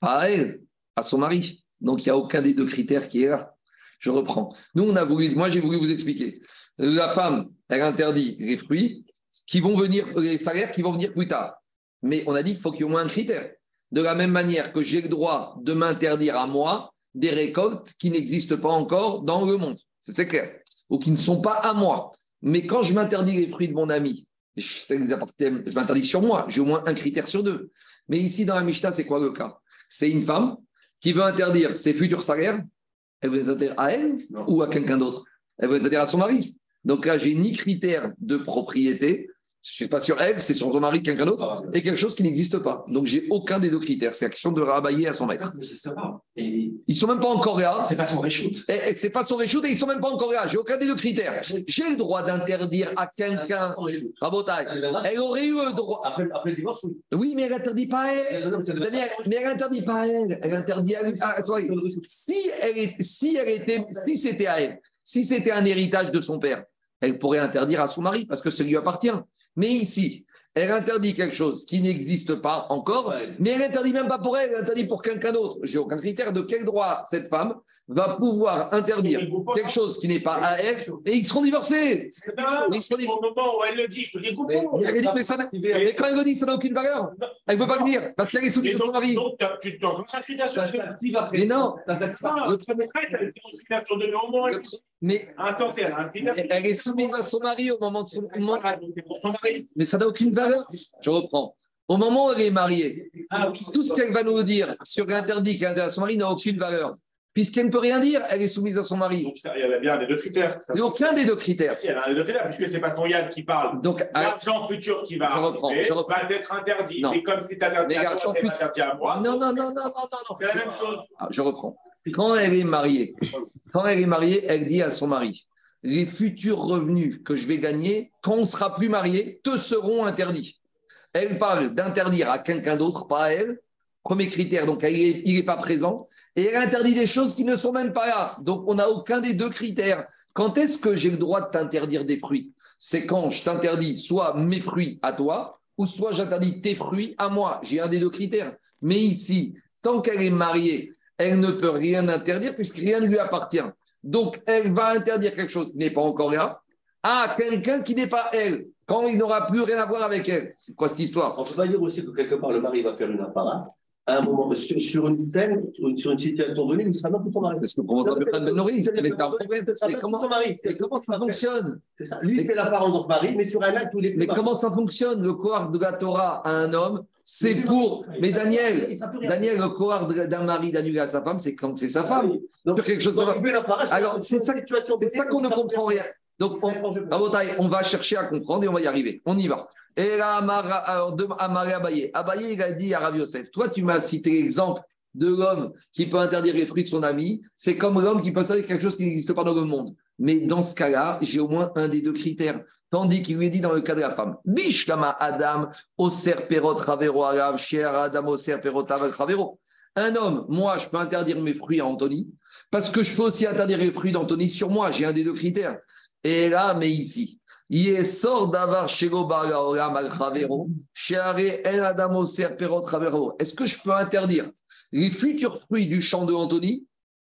à elle, à son mari. Donc, il n'y a aucun des deux critères qui est là. Je reprends. Nous, on a moi, j'ai voulu vous expliquer. La femme, elle interdit les fruits qui vont venir, les salaires qui vont venir plus tard. Mais on a dit qu'il faut qu'il y ait au moins un critère. De la même manière que j'ai le droit de m'interdire à moi des récoltes qui n'existent pas encore dans le monde. C'est clair. Ou qui ne sont pas à moi. Mais quand je m'interdis les fruits de mon ami, je m'interdis sur moi, j'ai au moins un critère sur deux. Mais ici, dans la Mishnah, c'est quoi le cas? C'est une femme qui veut interdire ses futurs salaires, elle veut les interdire à elle ou à quelqu'un d'autre? Elle veut les interdire à son mari. Donc là, j'ai ni critère de propriété, Je ne suis pas sur elle, c'est sur ton mari, quelqu'un d'autre, et quelque chose qui n'existe pas. Donc, j'ai aucun des deux critères. C'est la question de rabailler à son maître. Ils sont même pas en Coréa. c'est pas son reshoot. Et, et c'est pas son reshoot et ils sont même pas en Coréa. J'ai aucun des deux critères. J'ai le droit d'interdire à quelqu'un. Rabotaille. Elle aurait eu le droit. Après, après le divorce, oui. Oui, mais elle interdit pas à elle. Non, mais Daniel, elle interdit pas à elle. Elle interdit à lui. Ah, sorry. Si elle est, si elle était, si c'était à elle, si c'était un héritage de son père, elle pourrait interdire à son mari parce que ça lui appartient. Mais ici, elle interdit quelque chose qui n'existe pas encore, Ouais. mais elle interdit même pas pour elle, elle interdit pour quelqu'un d'autre. J'ai aucun critère de quel droit cette femme va pouvoir interdire quelque chose qui n'est pas à elle et ils seront divorcés. Ils seront divorcés. Au moment où elle le dit, je dis Mais, elle dit, mais ça n'a- mais quand elle le dit, ça n'a aucune valeur. Elle ne peut pas le dire parce qu'elle est soumise à son mari. donc, tu Ça s'active après. Mais non. Ça s'active pas. Le premier- Mais elle est soumise à son mari au moment de son. Mais ça n'a aucune valeur. Je reprends. Au moment où elle est mariée, tout ce qu'elle va nous dire sur l'interdit qu'elle interdit à son mari n'a aucune valeur. Puisqu'elle ne peut rien dire, elle est soumise à son mari. Donc, il y a bien les deux critères. Il n'y a aucun des deux critères. Si, elle a un des deux critères, puisque c'est pas son yad qui parle. Donc, à- L'argent futur qui va Je reprends, arriver je reprends. va être interdit. Non. Et comme c'est interdit à l'argent toi, interdit à moi. non, non, non, non, non, non. C'est la même chose. Ah, je reprends. Quand elle est mariée, quand elle est mariée, elle dit à son mari les futurs revenus que je vais gagner quand on sera plus marié te seront interdits. Elle parle d'interdire à quelqu'un d'autre, pas à elle. Premier critère, donc il n'est pas présent. Et elle interdit des choses qui ne sont même pas là. Donc on n'a aucun des deux critères. Quand est-ce que j'ai le droit de t'interdire des fruits? C'est quand je t'interdis soit mes fruits à toi, ou soit j'interdis tes fruits à moi. J'ai un des deux critères. Mais ici, tant qu'elle est mariée, elle ne peut rien interdire puisque rien ne lui appartient. Donc, elle va interdire quelque chose qui n'est pas encore là à quelqu'un qui n'est pas elle, quand il n'aura plus rien à voir avec elle. C'est quoi cette histoire? On ne peut pas dire aussi que quelque part le mari va faire une affaire à un moment, sur, sur une scène, sur une situation donnée, il sera même plus ton mari. Parce que pour votre Nourri, C'est comment, ton mari. mais comment ça fonctionne? Ça. Lui, il fait la part en mari, mais sur un acte où il est Mais comment ça fonctionne? Le cohort de la Torah à un homme, c'est pour. Mais Daniel. Daniel, le de- d'un mari d'annuler à sa femme, c'est quand c'est sa femme. Donc, quelque chose, la part, Alors, c'est ça- ça qu'on ne comprend rien. Donc, on, on va chercher à comprendre et on va y arriver. On y va. Et là, de- Amara Abaye. Abaye, il a dit à Rav Yosef, toi, tu m'as cité l'exemple de l'homme qui peut interdire les fruits de son ami. C'est comme l'homme qui peut interdire quelque chose qui n'existe pas dans le monde. Mais dans ce cas-là, j'ai au moins un des deux critères. Tandis qu'il lui est dit dans le cas de la femme, Bishkama Adam, Oser Perot Ravero Alav, Adam, Oser Perot Ravero. Un homme, moi, je peux interdire mes fruits à Anthony, parce que je peux aussi interdire les fruits d'Anthony sur moi. J'ai un des deux critères. Et là, mais ici. Est-ce que je peux interdire les futurs fruits du champ de Anthony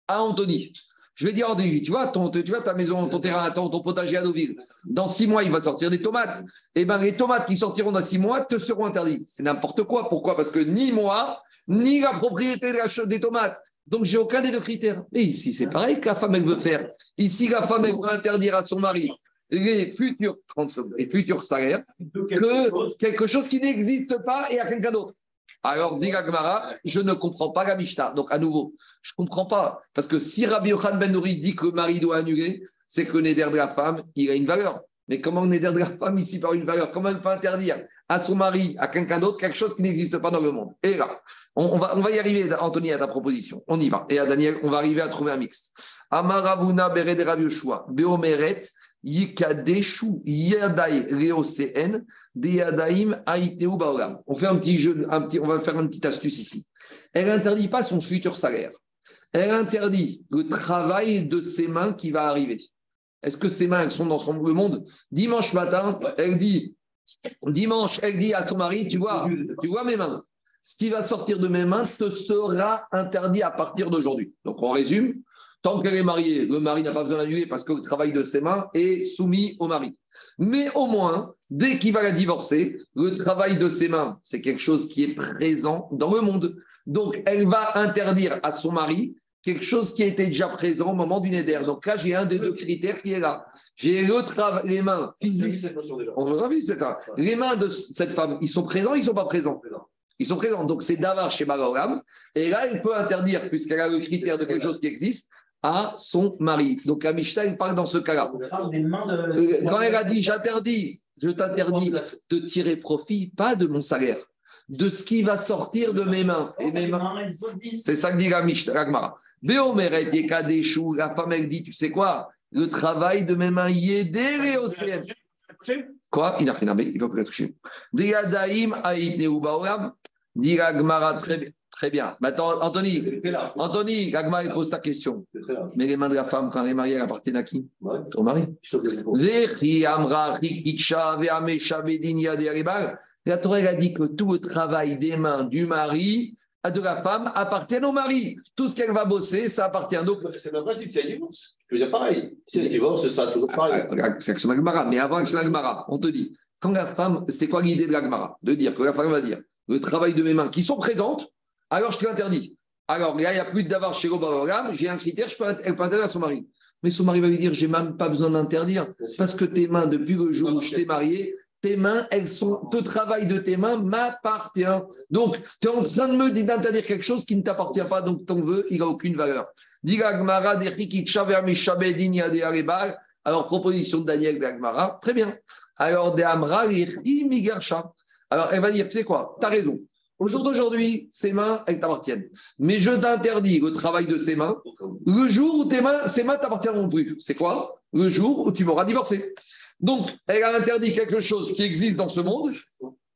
à Anthony? Je vais dire tu vois, ton, tu vois ta maison, ton terrain, ton, ton potager à Deauville, dans six mois, il va sortir des tomates. Eh bien, les tomates qui sortiront dans six mois te seront interdites. C'est n'importe quoi. Pourquoi? Parce que ni moi, ni la propriété des tomates. Donc, j'ai aucun des deux critères. Et ici, c'est pareil que la femme, elle veut faire. Ici, la femme, elle veut interdire à son mari les futurs, 30 secondes, les futurs salaires que quelque chose qui n'existe pas et à quelqu'un d'autre. Alors, dit la Gemara, je ne comprends pas la. Donc, à nouveau, je ne comprends pas. Parce que si Rabbi Yochan Ben Nouri dit que le mari doit annuler, c'est que le néder de la femme, il a une valeur. Mais comment le néder de la femme ici par une valeur? Comment elle peut interdire à son mari, à quelqu'un d'autre, quelque chose qui n'existe pas dans le monde? Et là, on, va, y arriver, Anthony, à ta proposition. On y va. Et à Daniel, on va arriver à trouver un mixte. Amaravuna Bered Rabbi Beomeret, Yikadeshu Yadai Leocen, Deyadaim Aiteu Baolam. On fait un petit jeu, un petit, on va faire une petite astuce ici. Elle n'interdit pas son futur salaire. Elle interdit le travail de ses mains qui va arriver. Est-ce que ses mains elles sont dans son le monde? Dimanche matin, elle dit, dimanche, elle dit à son mari, tu vois, tu vois mes mains. Ce qui va sortir de mes mains te sera interdit à partir d'aujourd'hui. Donc on résume. Tant qu'elle est mariée, le mari n'a pas besoin d'annuler parce que le travail de ses mains est soumis au mari. Mais au moins, dès qu'il va la divorcer, le travail de ses mains, c'est quelque chose qui est présent dans le monde. Donc, elle va interdire à son mari quelque chose qui était déjà présent au moment du néder. Donc là, j'ai un des deux critères qui est là. J'ai le travail, les mains physiques. cette déjà. On a vu, c'est ça. Les mains de cette femme, ils sont présents, ils ne sont pas présents. Ils sont présents. Donc, c'est Davar chez Balaram. Et là, elle peut interdire, puisqu'elle a le critère de quelque chose qui existe, à son mari. Donc, la Mishnah, il parle dans ce cas-là. De. Euh, Quand elle a dit j'interdis je t'interdis de tirer profit, pas de mon salaire, de ce qui va sortir de mes mains. Et mes mains. C'est ça que dit la Mishnah, la femme, elle dit, tu sais quoi? Le travail de mes mains, yédé océans. Quoi? Il n'a rien à il ne va plus la toucher. Diadaim aït. Dit la Gemara, très bien. Très bien. Maintenant, Anthony, Anthony, la Gemara il pose ta question. Mais les mains de la femme, quand elle est mariée, elles appartiennent à qui Au mari. La Torah elle a dit que tout le travail des mains du mari, de la femme, appartient au mari. Tout ce qu'elle va bosser, ça appartient. Donc, C'est le même principe, c'est un divorce. Je veux dire pareil. Si elle divorce, ce sera toujours pareil. Ah, C'est l'action d'Agmara. Mais avant l'action d'Agmara, on te dit, quand la femme, c'est quoi l'idée de l'Agmara De dire que la femme va dire, le travail de mes mains qui sont présentes, alors je te l'interdis. Alors là, il n'y a plus d'avoir chez Robavogam, j'ai un critère, je peux, elle peut interdire à son mari. Mais son mari va lui dire, j'ai même pas besoin de l'interdire, parce que tes mains, depuis le jour où je t'ai marié, tes mains, elles sont, le travail de tes mains m'appartient. Donc, tu es en train de me dire d'interdire quelque chose qui ne t'appartient pas, donc ton vœu, il n'a aucune valeur. Alors, proposition de Daniel d'Agmara, très bien. Alors, de Amra. Alors, elle va dire, tu sais quoi, tu as raison. Au jour d'aujourd'hui, ces mains, elles t'appartiennent. Mais je t'interdis le travail de ces mains le jour où tes mains, ces mains t'appartiendront plus. C'est quoi? Le jour où tu m'auras divorcé. Donc, elle a interdit quelque chose qui existe dans ce monde.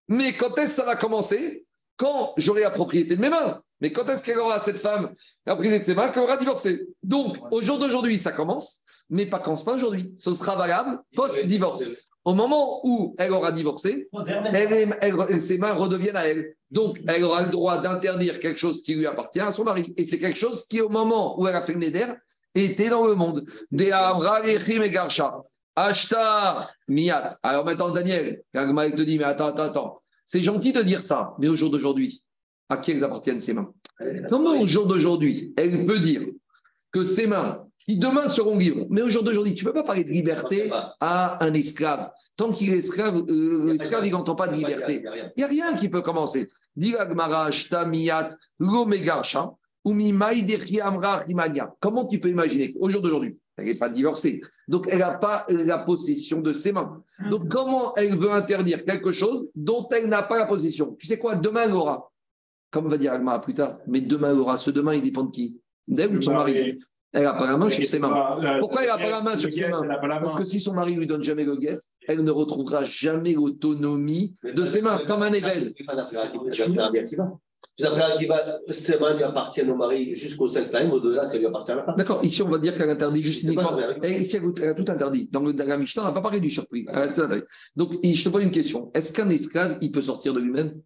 Mais quand est-ce que ça va commencer? Quand j'aurai la propriété de mes mains. Mais quand est-ce qu'elle aura cette femme la propriété de ses mains qu'elle aura divorcé? Donc, au jour d'aujourd'hui, ça commence, mais pas quand pas aujourd'hui. Ce sera valable post-divorce. Au moment où elle aura divorcé, elle, elle- ses mains redeviennent à elle. Donc, elle aura le droit d'interdire quelque chose qui lui appartient à son mari. Et c'est quelque chose qui, au moment où elle a fait le neder, était dans le monde. Ashtar, Miyat. Alors maintenant, Daniel, Gagma, il te dit, mais attends, attends, attends. C'est gentil de dire ça, mais au jour d'aujourd'hui, à qui elles appartiennent ces mains? Comment au jour d'aujourd'hui, elle peut dire que ces mains, qui demain seront libres, mais au jour d'aujourd'hui, tu ne peux pas parler de liberté à un esclave. Tant qu'il est esclave, euh, l'esclave, il n'entend pas de liberté. Il n'y a rien qui peut commencer. Comment tu peux imaginer Au jour d'aujourd'hui, elle n'est pas divorcée. Donc, elle n'a pas la possession de ses mains. Donc, comment elle veut interdire quelque chose dont elle n'a pas la possession? Tu sais quoi? Demain, elle aura. Comme va dire Agmara plus tard. Mais demain, elle aura. Ce demain, il dépend de qui? D'elle ou de son mari Elle n'a pas la main sur ses mains. Pourquoi elle n'a pas la main sur ses mains Parce que si son mari ne lui donne jamais le guet, elle ne retrouvera jamais l'autonomie de ses mains, comme un ével. Tu as qui va, ses mains lui appartiennent au mari jusqu'au sex time, au-delà, ça lui appartient à la femme. D'accord, ici on va dire qu'elle interdit juste uniquement. Et ici, elle a tout interdit. Dans, le, dans la Mishnah, on n'a pas parlé du surpris. Elle a tout interdit. Donc, je te pose une question. Est-ce qu'un esclave, il peut sortir de lui-même?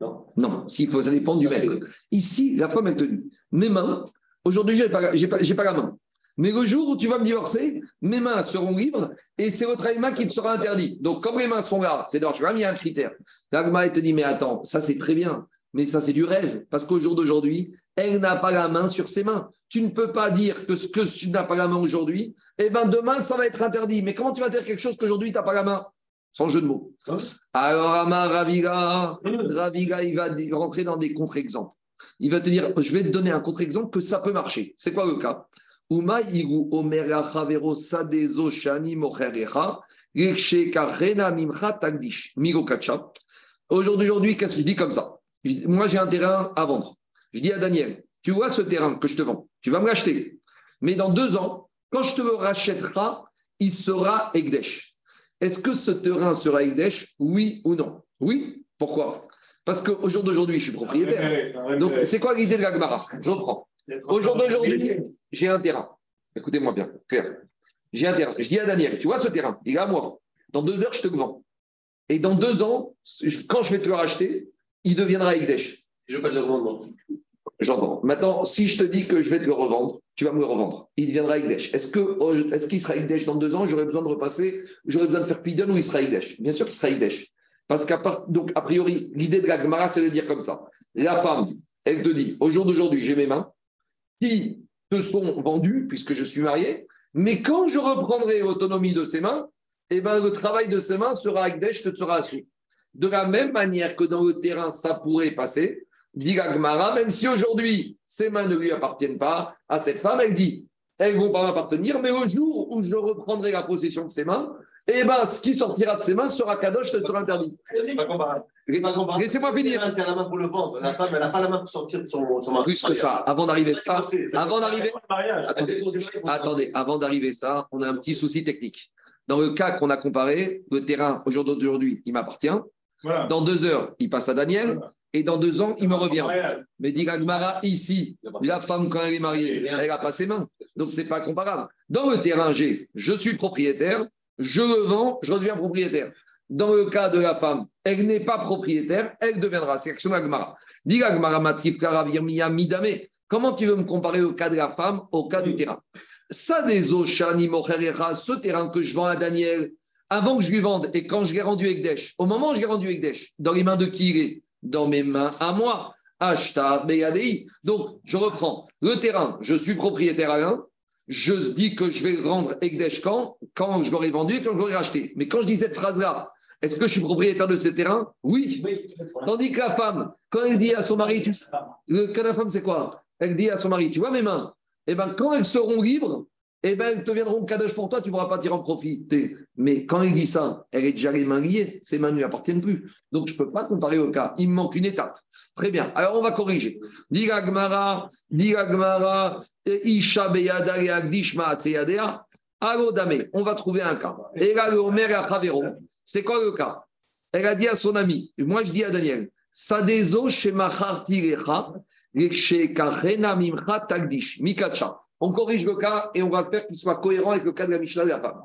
Non. Non, s'il faut, ça dépend du maître. Ici, la femme, elle te dit Mes mains, aujourd'hui, je n'ai pas, pas, la main. Mais le jour où tu vas me divorcer, mes mains seront libres et c'est votre main qui te sera interdit. Donc, comme les mains sont là, c'est dans il y a un critère. L'agma, elle te dit Mais attends, ça c'est très bien, mais ça c'est du rêve. Parce qu'au jour d'aujourd'hui, elle n'a pas la main sur ses mains. Tu ne peux pas dire que ce que tu n'as pas la main aujourd'hui, eh ben demain, ça va être interdit. Mais comment tu vas dire quelque chose qu'aujourd'hui, tu n'as pas la main? Sans jeu de mots. Alors, Amar Raviga, Raviga, il va rentrer dans des contre-exemples. Il va te dire, je vais te donner un contre-exemple que ça peut marcher. C'est quoi le cas? Aujourd'hui, qu'est-ce que je dis comme ça? Moi, j'ai un terrain à vendre. Je dis à Daniel, tu vois ce terrain que je te vends, tu vas me l'acheter. Mais dans deux ans, quand je te le rachèterai, il sera Egdesh. Est-ce que ce terrain sera Egdesh Oui ou non? Oui. Pourquoi? Parce qu'au jour d'aujourd'hui, je suis propriétaire. Donc, c'est quoi l'idée de la Gemara Je reprends. Au jour d'aujourd'hui, j'ai un terrain. Écoutez-moi bien. J'ai un terrain. Je dis à Daniel, tu vois ce terrain, il est à moi. Dans deux heures, je te le vends. Et dans deux ans, quand je vais te le racheter, il deviendra Egdesh. Si je veux pas te le revendre. J'entends. Maintenant, si je te dis que je vais te le revendre, tu vas me le revendre. Il deviendra Egdesh. Est-ce que est-ce qu'il sera Egdesh dans deux ans? J'aurais besoin de repasser, j'aurais besoin de faire Pidon ou il sera Egdesh Bien sûr qu'il sera Egdesh. Parce qu'à donc, a priori, l'idée de la c'est de dire comme ça. La femme, elle te dit, au jour d'aujourd'hui, j'ai mes mains qui te sont vendues, puisque je suis marié, mais quand je reprendrai l'autonomie de ces mains, eh ben, le travail de ces mains sera Egdesh, te sera assis. De la même manière que dans le terrain, ça pourrait passer, dit la même si aujourd'hui, ces mains ne lui appartiennent pas à cette femme, elle dit, elles vont pas m'appartenir, mais au jour où je reprendrai la possession de ces mains, eh ben, ce qui sortira de ses mains sera kadosh, ne sera interdit. C'est pas comparable. Laissez-moi finir. Elle tient la main pour le ventre. La femme, elle n'a pas la main pour sortir de son, son mari. Plus que ça, avant d'arriver ça, avant d'arriver, attendez, attendez, avant d'arriver ça, on a un petit souci technique. Dans le cas qu'on a comparé, le terrain aujourd'hui, il m'appartient. Voilà. Dans deux heures, il passe à Daniel. Voilà. Et dans deux ans, il me revient. Mais dit Gagmara, ici, la femme, quand elle est mariée, elle n'a pas ses mains. Donc, ce n'est pas comparable. Dans le terrain G, je suis propriétaire, je le vends, je redeviens propriétaire. Dans le cas de la femme, elle n'est pas propriétaire, elle deviendra. C'est l'action d'Agmara. Dit Gagmara, Matrif, Midame. Comment tu veux me comparer au cas de la femme au cas du terrain? Ça, des eaux, Shani, Mocherecha, ce terrain que je vends à Daniel, avant que je lui vende et quand je l'ai rendu Ekdesh, au moment où je l'ai rendu Ekdesh, dans les mains de qui il est? Dans mes mains à moi. Ashta Beyadei. Donc, je reprends. Le terrain, je suis propriétaire à l'un. Je dis que je vais le rendre Ekdesh quand? Quand je l'aurai vendu et quand je l'aurai racheté. Mais quand je dis cette phrase-là, est-ce que je suis propriétaire de ce terrain Oui. Tandis que la femme, quand elle dit à son mari, tu de la femme, c'est quoi? Elle dit à son mari, tu vois mes mains? Eh bien, quand elles seront libres, eh ben, elles deviendront kadosh pour toi, tu ne pourras pas tirer en profiter. Mais quand il dit ça, elle est déjà les mains liées, ses mains ne lui appartiennent plus. Donc, je ne peux pas comparer au cas. Il me manque une étape. Très bien. Alors, on va corriger. Dit Agmara, dit Agmara, Isha beyada et agdishma seyadea. Alo dame, on va trouver un cas. Et là, le Omer Achavero, c'est quoi le cas? Elle a dit à son ami, moi je dis à Daniel, Sadezo shemachartirecha, lekshekachena mimcha tagdish, mikacha. On corrige le cas et on va faire qu'il soit cohérent avec le cas de la Mishnah de la femme.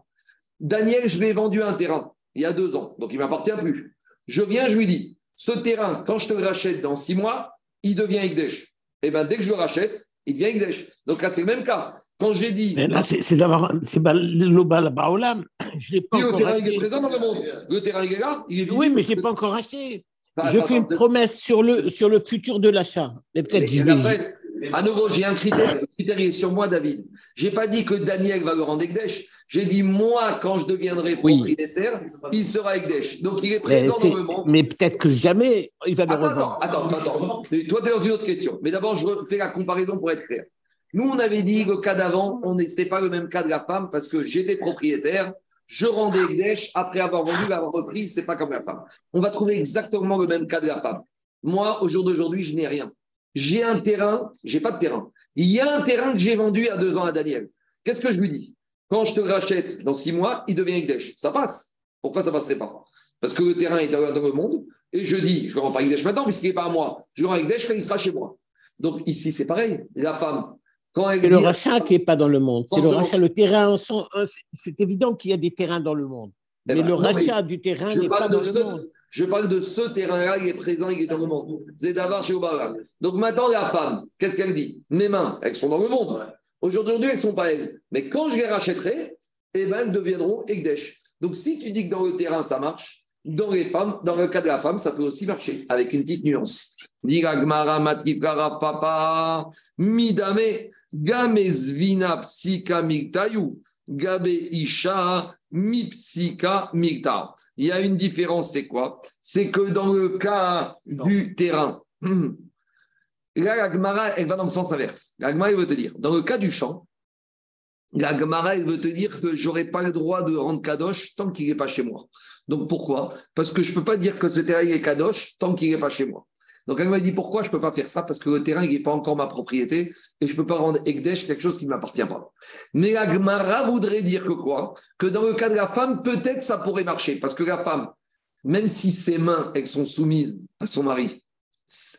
Daniel, je lui ai vendu un terrain il y a deux ans, donc il ne m'appartient plus. Je viens, je lui dis, ce terrain, quand je te le rachète dans six mois, il devient Ekdesh. Et bien, dès que je le rachète, il devient Ekdesh. Donc là, c'est le même cas. Quand j'ai dit. Mais là, c'est c'est d'avoir. C'est pas l'Oba Baolam. Je l'ai pas Oui, le encore terrain il est présent dans le monde. Le terrain il est là, il est visible. Oui, mais je l'ai pas encore acheté. Je attends, fais une promesse sur le, sur le futur de l'achat. Et peut-être Mais je vais. À nouveau, j'ai un critère. Le critère est sur moi, David. J'ai pas dit que Daniel va le rendre Ekdesh. J'ai dit, moi, quand je deviendrai Oui. propriétaire, il sera Ekdesh. Donc, il est Mais, présent c'est- dans le monde. mais peut-être que jamais il va le revendre. attends, attends, attends. Mais Toi, tu es dans une autre question. Mais d'abord, je fais la comparaison pour être clair. Nous, on avait dit le cas d'avant, on n'était pas le même cas de la femme parce que j'étais propriétaire, je rendais Ekdesh, après avoir vendu, avoir repris, c'est pas comme la femme. On va trouver exactement le même cas de la femme. Moi, au jour d'aujourd'hui, je n'ai rien. J'ai un terrain, j'ai pas de terrain. Il y a un terrain que j'ai vendu a deux ans à Daniel. Qu'est-ce que je lui dis? Quand je te rachète dans six mois, il devient Ekdesh. Ça passe. Pourquoi ça passerait pas? Parce que le terrain est dans le monde et je dis, je ne rends pas Ekdesh maintenant puisqu'il n'est pas à moi. Je le rends Ekdesh quand il sera chez moi. Donc ici, c'est pareil. La femme, quand elle C'est le rachat qui n'est pas dans le monde. C'est le on- rachat, le terrain. un, c'est- évident qu'il y a des terrains dans le monde. Eh Mais ben, le non, mais rachat du terrain n'est pas dans le monde. Je parle de ce terrain-là, il est présent, il est dans le monde. Chez. Donc maintenant, la femme, qu'est-ce qu'elle dit? Mes mains, elles sont dans le monde. Aujourd'hui, elles ne sont pas elles. Mais quand je les rachèterai, eh ben, elles deviendront Ekdesh. Donc si tu dis que dans le terrain, ça marche, dans le cas de la femme, ça peut aussi marcher, avec une petite nuance. Papa mipsika mikta. Il y a une différence, c'est quoi? C'est que dans le cas du terrain, là, la Gemara, elle va dans le sens inverse. La Gemara, elle veut te dire, dans le cas du champ, la Gemara, elle veut te dire que j'aurais pas le droit de rendre Kadosh tant qu'il n'est pas chez moi. Donc pourquoi? Parce que je ne peux pas dire que ce terrain est Kadosh tant qu'il n'est pas chez moi. Donc elle m'a dit pourquoi je ne peux pas faire ça? Parce que le terrain n'est pas encore ma propriété et je ne peux pas rendre Ekdesh quelque chose qui ne m'appartient pas. Mais la Gemara voudrait dire que quoi? Que dans le cas de la femme, peut-être ça pourrait marcher. Parce que la femme, même si ses mains, elles sont soumises à son mari,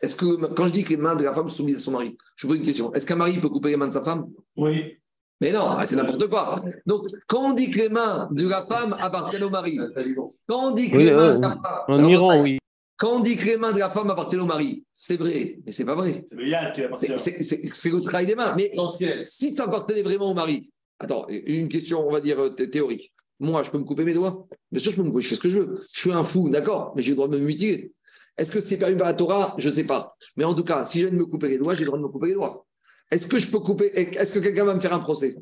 est-ce que quand je dis que les mains de la femme sont soumises à son mari, je vous pose une question. Est-ce qu'un mari peut couper les mains de sa femme? Oui. mais non, ah, c'est n'importe quoi. Donc, quand on dit que les mains de la femme appartiennent au mari, quand on dit que Oui, les mains euh, de la femme, En Iran, oui. Quand on dit que les mains de la femme appartiennent au mari, c'est vrai, mais c'est pas vrai. C'est le yad qui appartient. C'est- le travail des mains. Mais si ça appartenait vraiment au mari, attends, une question, on va dire euh, thé- théorique. Moi, je peux me couper mes doigts? Bien sûr, je peux me couper, je fais ce que je veux. Je suis un fou, d'accord, mais j'ai le droit de me mutiler. Est-ce que c'est permis par la Torah? Je ne sais pas. Mais en tout cas, si je viens de me couper les doigts, j'ai le droit de me couper les doigts. Est-ce que je peux couper Est-ce que quelqu'un va me faire un procès?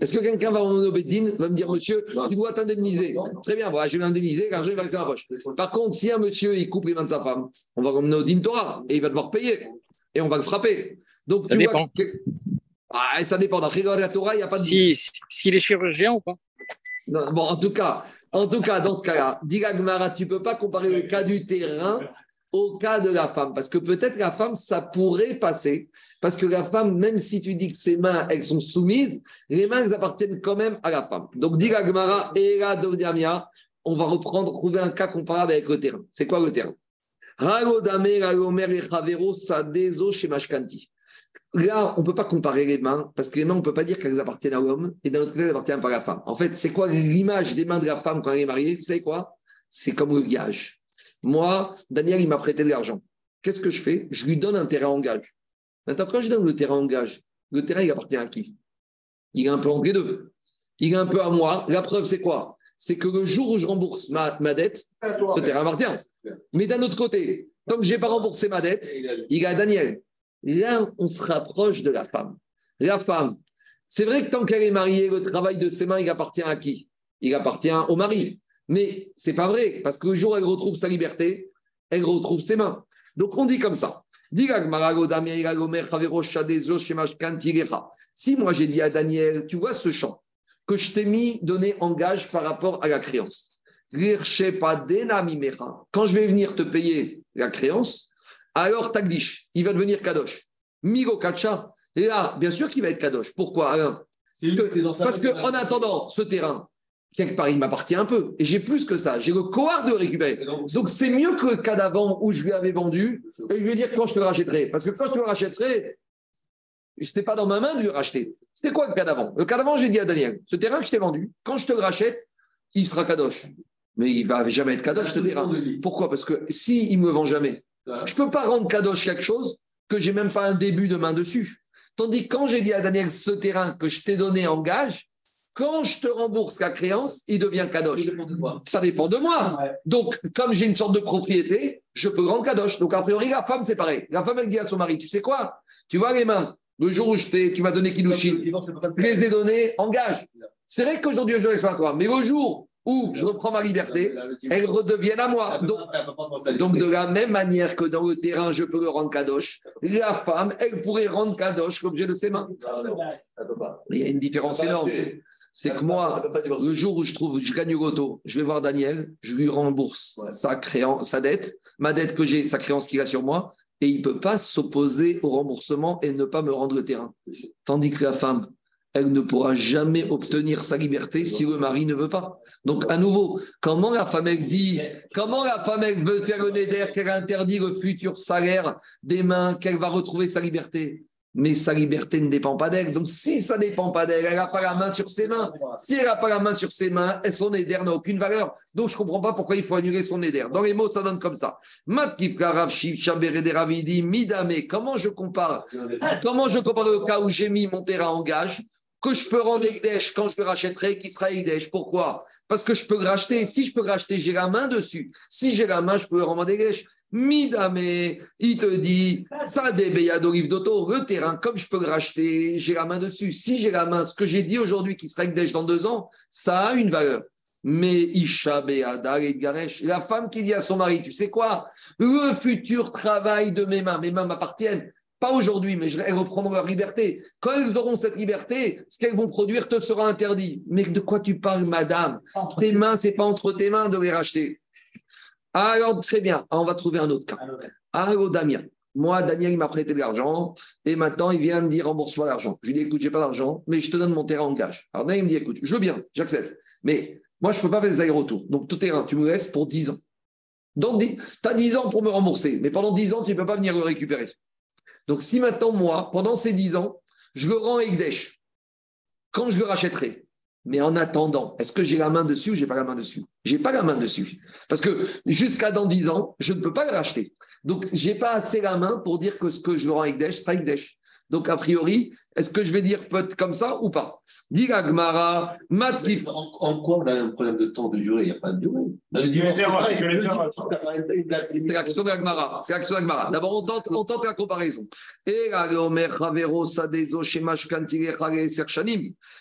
Est-ce que quelqu'un va au Bédine, va me dire, monsieur, tu dois t'indemniser Très bien, voilà, je vais m'indemniser, l'argent va rester dans ma poche. Par contre, si un monsieur, il coupe les mains de sa femme, on va l'emmener au Din Torah et il va devoir payer. Et on va le frapper. Donc, Ça tu vois dépend. que- Ah, ça dépend. Dans la Torah, il n'y a pas de. Si, si- s'il est chirurgien ou pas Non, bon, en tout cas, en tout cas, dans ce cas-là, Gemara, tu ne peux pas comparer le cas du terrain au cas de la femme. Parce que peut-être la femme, ça pourrait passer. Parce que la femme, même si tu dis que ses mains, elles sont soumises, les mains, elles appartiennent quand même à la femme. Donc, dit Gemara, et on va reprendre, trouver un cas comparable avec le terrain. C'est quoi le terrain? Là, on ne peut pas comparer les mains, parce que les mains, on ne peut pas dire qu'elles appartiennent à l'homme, et d'un autre côté, elles appartiennent pas à la femme. En fait, c'est quoi l'image des mains de la femme quand elle est mariée? Vous savez quoi? C'est comme le gage. Moi, Daniel, il m'a prêté de l'argent. Qu'est-ce que je fais? Je lui donne un terrain en gage. Maintenant, quand je donne le terrain en gage, le terrain, il appartient à qui? Il est un peu entre les deux. Il est un peu à moi. La preuve, c'est quoi? C'est que le jour où je rembourse ma, ma dette, ce terrain appartient. Mais d'un autre côté, comme je n'ai pas remboursé ma dette, il est à Daniel. Là, on se rapproche de la femme. La femme, c'est vrai que tant qu'elle est mariée, le travail de ses mains, il appartient à qui? Il appartient au mari. Mais c'est pas vrai, parce que le jour où elle retrouve sa liberté, elle retrouve ses mains. Donc on dit comme ça. Si moi j'ai dit à Daniel, tu vois ce champ que je t'ai mis donné en gage par rapport à la créance. Quand je vais venir te payer la créance, alors Tagdish, il va devenir Kadosh. Migo Kacha, et là, bien sûr qu'il va être Kadosh. Pourquoi Alain? Parce qu'en en attendant, ce terrain, quelque part, il m'appartient un peu. Et j'ai plus que ça. J'ai le courage de le récupérer. Donc, c'est mieux que le cas d'avant où je lui avais vendu. Et je vais dire quand je te le rachèterai. Parce que quand je te le rachèterai, ce n'est pas dans ma main de le racheter. C'était quoi le cas d'avant? Le cas d'avant, j'ai dit à Daniel ce terrain que je t'ai vendu, quand je te le rachète, il sera Kadosh. Mais il ne va jamais être Kadosh, ce terrain. Pourquoi? Parce que s'il ne me vend jamais, je ne peux pas rendre Kadosh quelque chose que j'ai même pas un début de main dessus. Tandis que quand j'ai dit à Daniel ce terrain que je t'ai donné en gage, quand je te rembourse la créance, il devient Kadosh. Ça dépend de moi. Donc, comme j'ai une sorte de propriété, je peux rendre Kadosh. Donc, a priori, la femme, c'est pareil. La femme, elle dit à son mari, tu sais quoi? Tu vois les mains, le jour où je tu m'as donné Kilushin, je les ai donnés en gage. C'est vrai qu'aujourd'hui, je les à toi. Mais le jour où je reprends ma liberté, elles redeviennent à moi. Donc, de la même manière que dans le terrain, je peux le rendre kadosh, la femme, elle pourrait rendre kadosh l'objet de ses mains. Il y a une différence énorme. C'est que moi, le jour où je trouve, je gagne l'auto, je vais voir Daniel, je lui rembourse sa, créance, sa dette, ma dette que j'ai, sa créance qu'il a sur moi, et il ne peut pas s'opposer au remboursement et ne pas me rendre le terrain. Tandis que la femme, elle ne pourra jamais obtenir sa liberté si le mari ne veut pas. Donc, à nouveau, comment la femme, elle dit, comment la femme, elle veut faire le néder, qu'elle interdit le futur salaire des mains, qu'elle va retrouver sa liberté? Mais sa liberté ne dépend pas d'elle. Donc, si ça ne dépend pas d'elle, elle n'a pas la main sur ses mains. Si elle n'a pas la main sur ses mains, son éder n'a aucune valeur. Donc, je ne comprends pas pourquoi il faut annuler son éder. Dans les mots, ça donne comme ça. Midame, comment je compare? Comment je compare le cas où j'ai mis mon terrain en gage que je peux rendre Egdesh quand je le rachèterai, qui sera Egdesh. Pourquoi? Parce que je peux le racheter. Si je peux le racheter, j'ai la main dessus. Si j'ai la main, je peux le rendre Egdesh. Midame, il te dit, ça d'olive d'auto, le terrain, comme je peux le racheter, j'ai la main dessus. Si j'ai la main, ce que j'ai dit aujourd'hui qui sera Egdesh dans deux ans, ça a une valeur. Mais Isha Be'adar et Garesh, la femme qui dit à son mari, tu sais quoi, le futur travail de mes mains, mes mains m'appartiennent. Pas aujourd'hui, mais elles reprendront leur liberté. Quand elles auront cette liberté, ce qu'elles vont produire te sera interdit. Mais de quoi tu parles, madame? Tes mains, c'est pas entre tes mains de les racheter. Alors, très bien. on va trouver un autre cas. Alors, Damien. Moi, Daniel, il m'a prêté de l'argent et maintenant, il vient me dire rembourse-moi l'argent. Je lui dis écoute, j'ai pas d'argent, mais je te donne mon terrain en gage. Alors, Daniel, il me dit écoute, je veux bien, j'accepte. Mais moi, je ne peux pas faire des allers-retours. Donc, tout terrain, tu me laisses pour 10 ans. Donc, tu as 10 ans pour me rembourser, mais pendant 10 ans, tu ne peux pas venir le récupérer. Donc, si maintenant, moi, pendant ces 10 ans, je le rends Egdesh, quand je le rachèterai, mais en attendant, est-ce que j'ai la main dessus ou j'ai pas la main dessus? J'ai pas la main dessus. Parce que jusqu'à dans 10 ans, je ne peux pas le racheter. Donc, j'ai pas assez la main pour dire que ce que je rends Egdesh, c'est Egdesh. Donc, a priori, est-ce que je vais dire peut comme ça ou pas? Dit Gmara, Matkif. En, en, quoi on a un problème de temps de durée? Il n'y a pas de durée. C'est l'action de Gmara. C'est l'action de Gmara. D'abord, on tente, on tente la comparaison.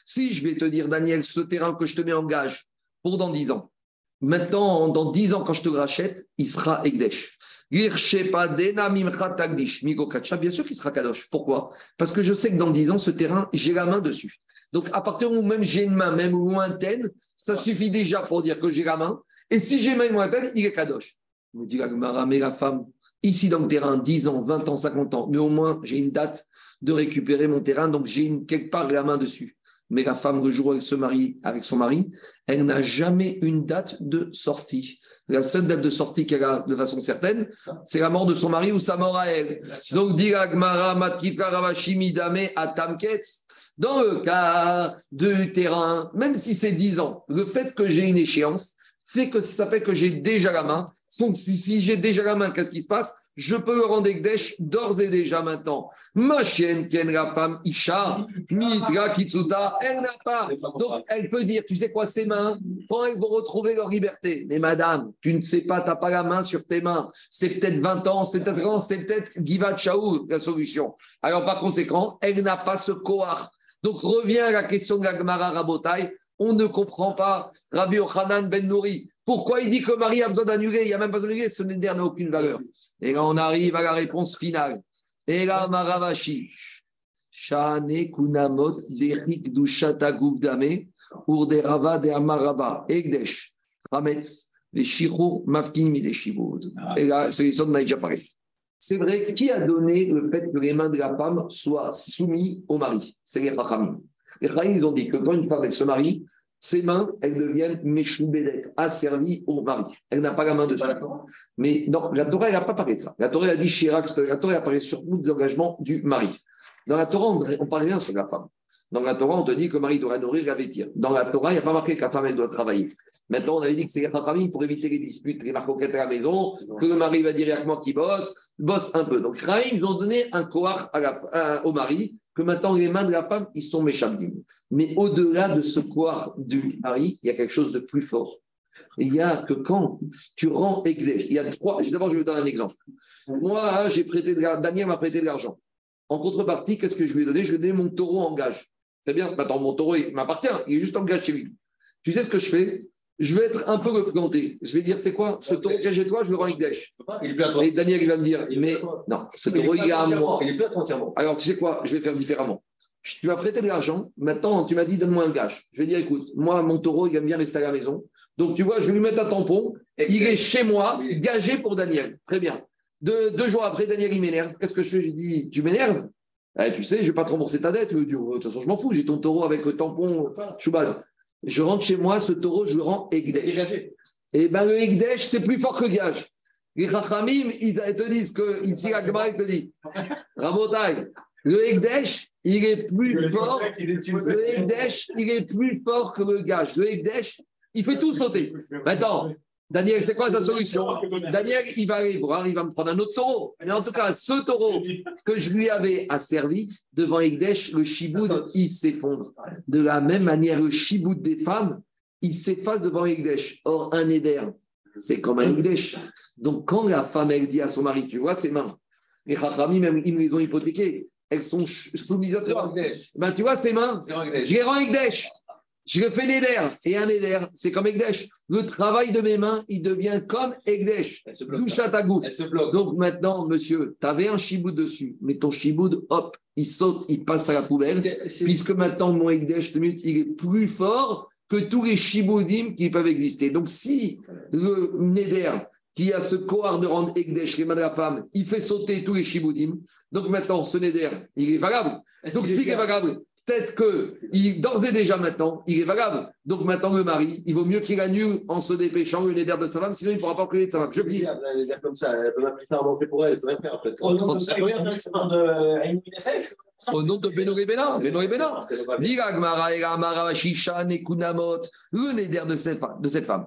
Si je vais te dire, Daniel, ce terrain que je te mets en gage pour dans 10 ans, Maintenant, dans 10 ans, quand je te rachète, il sera Egdesh. Bien sûr qu'il sera Kadosh. Pourquoi? Parce que je sais que dans 10 ans, ce terrain, j'ai la main dessus. Donc, à partir du moment où même j'ai une main, même lointaine, ça suffit déjà pour dire que j'ai la main. Et si j'ai une main lointaine, il est Kadosh. Me dit mais la femme, ici dans le terrain, 10 ans, 20 ans, 50 ans, mais au moins j'ai une date de récupérer mon terrain, donc j'ai quelque part la main dessus. Mais la femme, le jour où elle se marie avec son mari, elle n'a jamais une date de sortie. La seule date de sortie qu'elle a de façon certaine, c'est la mort de son mari ou sa mort à elle. Donc, dit dans le cas du terrain, même si c'est 10 ans, le fait que j'ai une échéance fait que ça fait que j'ai déjà la main. Donc, si, si j'ai déjà la main, qu'est-ce qui se passe? Je peux le rendre Ekdesh d'ores et déjà maintenant. Ma chienne, Ken, la femme, Isha, Mitra, Kitsuta, elle n'a pas. Donc, elle peut dire, tu sais quoi, ses mains, quand elles vont retrouver leur liberté. Mais madame, tu ne sais pas, tu n'as pas la main sur tes mains. C'est peut-être 20 ans, c'est peut-être 30 c'est peut-être Givat Shaou, la solution. Alors, par conséquent, elle n'a pas ce koar. Donc, revient à la question de la Gemara Rabotai. On ne comprend pas Rabbi Yochanan Ben Nouri. Pourquoi il dit que Marie a besoin d'annuler? Il n'y a même pas besoin d'annuler, ce neder n'a aucune valeur. Et là, on arrive à la réponse finale. Et là, Maravashi. Shane Kunamot Derik Dushata Guvdame Urderava de Amaraba Egdesh Hametz Veshichur Mafkin Mideshibud. Et là, solution de déjà parlé. C'est vrai, qui a donné le fait que les mains de la femme soient soumises au mari? C'est les Chachamim. Les Chachamim, ils ont dit que quand une femme se marie, ses mains, elles deviennent méchoubédet, asservies au mari. Elle n'a pas la main dessus. Mais non, la Torah, elle n'a pas parlé de ça. La Torah, elle a dit Chirac, la Torah, elle a parlé surtout des engagements du mari. Dans la Torah, on ne parle rien sur la femme. Dans la Torah, on te dit que le mari doit nourrir et la vêtir. Dans la Torah, il n'y a pas marqué que la femme, elle doit travailler. Maintenant, on avait dit que c'est les Chachamim pour éviter les disputes, les marcoquettes à la maison, que le mari va directement qu'il bosse, bosse un peu. Donc, Chachamim, ils ont donné un koar à la, à- au mari, que maintenant les mains de la femme, ils sont méchabdim. Mais au-delà de ce koar du mari, il y a quelque chose de plus fort. Il y a que quand tu rends Egdesh, il y a trois. D'abord, je vais donner un exemple. Moi, hein, j'ai prêté de Daniel m'a prêté de l'argent. En contrepartie, qu'est-ce que je lui ai donné? Je lui ai donné mon taureau en gage. Très bien. Maintenant, mon taureau, il m'appartient. Il est juste en gage chez lui. Tu sais ce que je fais? Je vais être un peu représenté. Je vais dire, tu sais quoi Ce taureau que j'ai toi, je le rends toi. Et Daniel, il va me dire, mais non, ce taureau, il est à moi. Il est entièrement. Alors, tu sais quoi Je vais faire différemment. Tu vas prêter de l'argent. Maintenant, tu m'as dit, donne-moi un gage. Je vais dire, écoute, moi, mon taureau, il aime bien rester à la maison. Donc, tu vois, je vais lui mettre un tampon. Il est chez moi, gagé pour Daniel. Très bien. Deux, deux jours après, Daniel, il m'énerve. Qu'est-ce que je fais? J'ai dit, tu m'énerves? Eh, Tu sais, je ne vais pas te rembourser ta dette. De toute façon, je m'en fous. J'ai ton taureau avec le tampon Choubal. Je rentre chez moi, ce taureau, je le rends Egdesh. Et bien, le Egdesh, c'est plus fort que le gage. Les Chachamim, ils te disent que, ici, la Gemara, il te dit, Rabotai, le Egdesh, il est plus fort. Le Egdesh, il est plus fort que le gage. Le Egdesh, il fait tout sauter. Maintenant, Daniel, c'est quoi sa solution Daniel, il va aller voir, il va me prendre un autre taureau. Mais en tout cas, ce taureau que je lui avais asservi devant Egdesh, le chiboud, il s'effondre. De la même manière, le chiboud des femmes, il s'efface devant Egdesh. Or, un éder, c'est comme un Egdesh. Donc, quand la femme, elle dit à son mari, tu vois ses mains, les Chachamim, même, ils me les ont hypothéquées, elles sont soumises à toi. Ben, tu vois ses mains, je les rends Egdesh. Je le fais Neder. Et un Neder, c'est comme Egdesh. Le travail de mes mains, il devient comme Egdesh. Elle se bloque. Doucha ta goutte. Elle se bloque. Donc maintenant, monsieur, tu avais un chiboud dessus, mais ton chiboud, hop, il saute, il passe à la poubelle, puisque maintenant, mon Egdesh, il est plus fort que tous les chiboudim qui peuvent exister. Donc si le Neder, qui a ce cohort de rendre Egdesh, les mains de la femme, il fait sauter tous les chiboudim, donc maintenant, ce Neder, il est valable. Est-ce Donc est s'il est valable, peut-être que d'ores et déjà maintenant, il est valable. Donc maintenant, le mari, il vaut mieux qu'il annule en se dépêchant le Neder de sa femme, sinon il ne pourra pas prier de sa femme. Je plie. Elle est bien comme ça, elle peut même faire manger pour elle, elle peut rien faire après. Au nom de de Aïnou Nefesh Au nom de Beno et Bénin. Beno et Bénin. C'est le vrai. Dit Agmara et Amara Shisha Nekunamot, le néder de cette femme. De cette femme.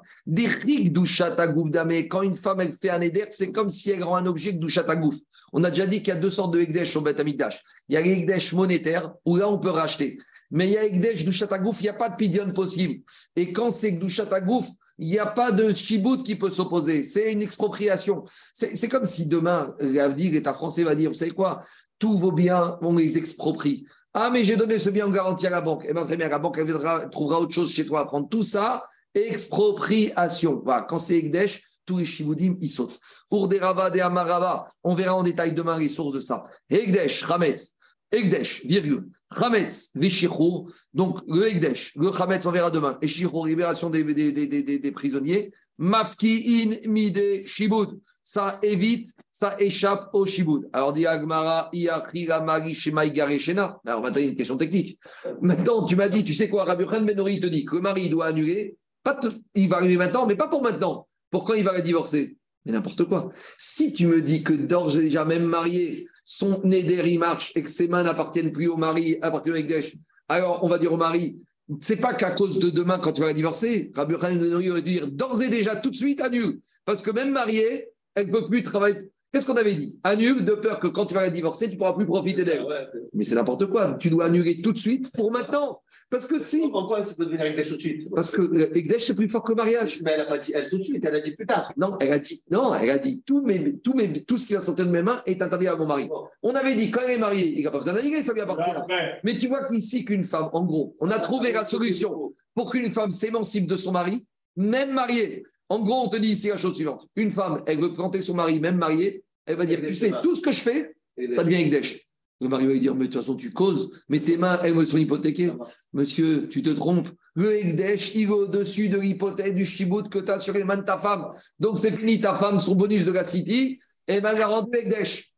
Quand une femme elle fait un néder, c'est comme si elle rend un objet que Dushata Gouf. On a déjà dit qu'il y a deux sortes de Ekdesh au Beth Amikdash. Il y a l'Ekdesh monétaire, où là on peut racheter. Mais il y a Ekdesh Dushata Gouf, il n'y a pas de pidion possible. Et quand c'est Dushata Gouf, il n'y a pas de chibout qui peut s'opposer. C'est une expropriation. C'est comme si demain, l'avenir, l'État français va dire, vous savez quoi? Tous vos biens, on les exproprie. Ah, mais j'ai donné ce bien en garantie à la banque. Eh bien, très bien, la banque elle viendra- trouvera autre chose chez toi à prendre. Tout ça, expropriation. Voilà, quand c'est Ekdesh, tous les Shiboudim, ils sautent. Pour des Rava, des Amarava, on verra en détail demain les sources de ça. Ekdesh, Hametz, Ekdesh, virgule, Hametz, Veshichour. Donc, le Ekdesh, le Hametz, on verra demain. Et libération des, des, des, des, prisonniers. Mafki in mide Shiboud. Ça évite, ça échappe au Shiboud. Alors, dit Agmara, Iachira, Mari, Shema, Shena. Alors, on va te une question technique. Maintenant, tu m'as dit, tu sais quoi, Rabbi Benori te dit que le mari doit annuler. Pas il va arriver maintenant, mais pas pour maintenant. Pourquoi il va divorcer Mais n'importe quoi. Si tu me dis que d'ores et déjà, même marié, son néder, il marche et que ses mains n'appartiennent plus au mari, appartiennent au Ekdesh, alors on va dire au mari, c'est pas qu'à cause de demain, quand tu vas divorcer, Rabbi Khan aurait dû dire d'ores et déjà, tout de suite, annule. Parce que même mariée, elle ne peut plus travailler. Qu'est-ce qu'on avait dit? Annule de peur que quand tu vas la divorcer, tu ne pourras plus profiter d'elle. Mais c'est n'importe quoi. Tu dois annuler tout de suite pour maintenant. Parce que si. Pourquoi ça peut devenir Ekdesh tout de suite Parce que Ekdesh, c'est plus fort que le mariage. Mais elle n'a pas dit elle tout de suite, elle a dit plus tard. Non, elle a dit, non, elle a dit tout, mais, tout, mais, tout ce qui va sortir de mes mains est interdit à mon mari. On avait dit, quand elle est mariée, il n'a pas besoin d'annuler, ça lui appartient. Mais tu vois qu'ici, qu'une femme, en gros, on a trouvé la solution pour qu'une femme s'émancipe de son mari, même mariée. En gros, on te dit ici la chose suivante. Une femme, elle veut planter son mari, même marié, elle va dire, tu sais, tout ce que je fais, ça devient Ekdesh. Le mari va lui dire, mais de toute façon, tu causes, mais tes mains, elles me sont hypothéquées. Monsieur, tu te trompes. Le Ekdesh, il va au-dessus de l'hypothèque du chibout que tu as sur les mains de ta femme. Donc, c'est fini, ta femme, son bonus de la city, et ben, rendu Ekdesh.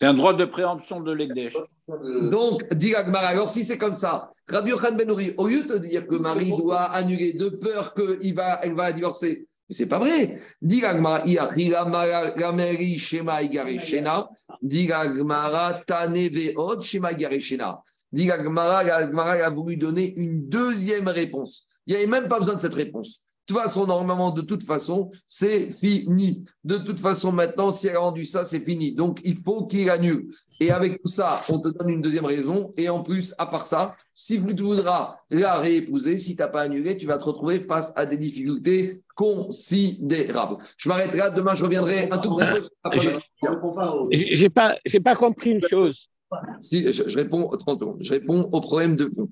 C'est un droit de préemption de l'Ekdesh. Donc, dit Agmar, alors si c'est comme ça, Rabbi Yochan Benouri, au lieu de dire que le mari doit annuler de peur qu'elle va, elle va divorcer, c'est pas vrai. Diragmara, Gameri, Shema, Igareshena. Diragmara, Taneveod, Shema, Igareshena. Diragmara, Gagmara a voulu donner une deuxième réponse. Il n'y avait même pas besoin de cette réponse. De toute façon, normalement, de toute façon, c'est fini. De toute façon, maintenant, si elle a rendu ça, c'est fini. Donc, il faut qu'il annule. Et avec tout ça, on te donne une deuxième raison. Et en plus, à part ça, si tu voudras la réépouser, si tu n'as pas annulé, tu vas te retrouver face à des difficultés considérables. Je m'arrêterai là. Demain, je reviendrai un tout petit peu. Je n'ai pas, pas compris une chose. Si, je, réponds, je réponds au problème de fond.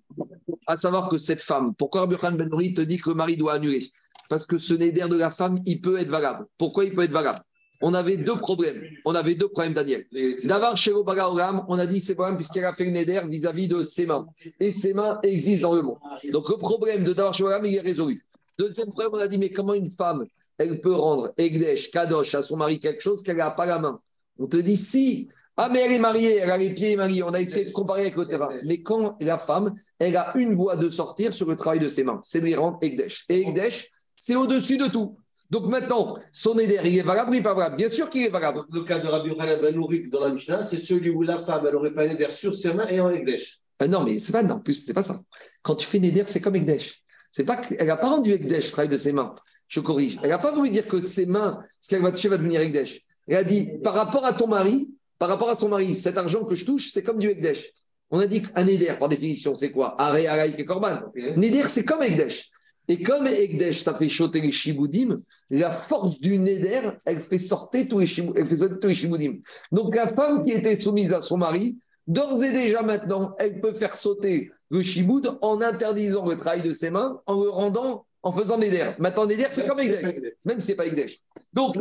À savoir que cette femme, pourquoi Rabbi Khan Ben te dit que le mari doit annuler? Parce que ce néder de la femme, il peut être valable. Pourquoi il peut être valable? On avait deux problèmes. On avait deux problèmes, Daniel. D'abord, chez Olam, on a dit c'est problème puisqu'elle a fait le néder vis-à-vis de ses mains. Et ses mains existent dans le monde. Donc le problème de Davar Olam, il est résolu. Deuxième problème, on a dit mais comment une femme, elle peut rendre Egdesh, Kadosh à son mari quelque chose qu'elle n'a pas la main? On te dit si. Ah, mais elle est mariée, elle a les pieds mariés. On a essayé de comparer avec le terrain. Mais quand la femme, elle a une voie de sortir sur le travail de ses mains, c'est de les rendre Egdesh. Et Egdesh, c'est au-dessus de tout. Donc maintenant, son éder, il est valable ou il n'est pas valable Bien sûr qu'il est valable. le cas de Rabbi Yochanan Ben dans la Mishnah, c'est celui où la femme, elle aurait fait un éder sur ses mains et en Ekdesh. Euh, non, mais c'est pas, non, en plus, c'est pas ça. Quand tu fais éder, c'est comme Ekdesh. C'est pas elle n'a pas rendu Ekdesh, le travail de ses mains. Je corrige. Elle n'a pas voulu dire que ses mains, ce qu'elle va toucher va devenir Ekdesh. Elle a dit, par rapport à ton mari, par rapport à son mari, cet argent que je touche, c'est comme du Ekdesh. On a dit qu'un par définition, c'est quoi Aré, Araïk et Korban. Neder, c'est comme Ekdesh. Et comme Ekdesh, ça fait choter les shiboudim, la force du Neder, elle fait sortir tous les, shiboudim. Donc la femme qui était soumise à son mari, d'ores et déjà maintenant, elle peut faire sauter le shiboud en interdisant le travail de ses mains, en le rendant, en faisant Neder. Maintenant, Neder, c'est comme Ekdesh, même si ce n'est pas Ekdesh. Donc,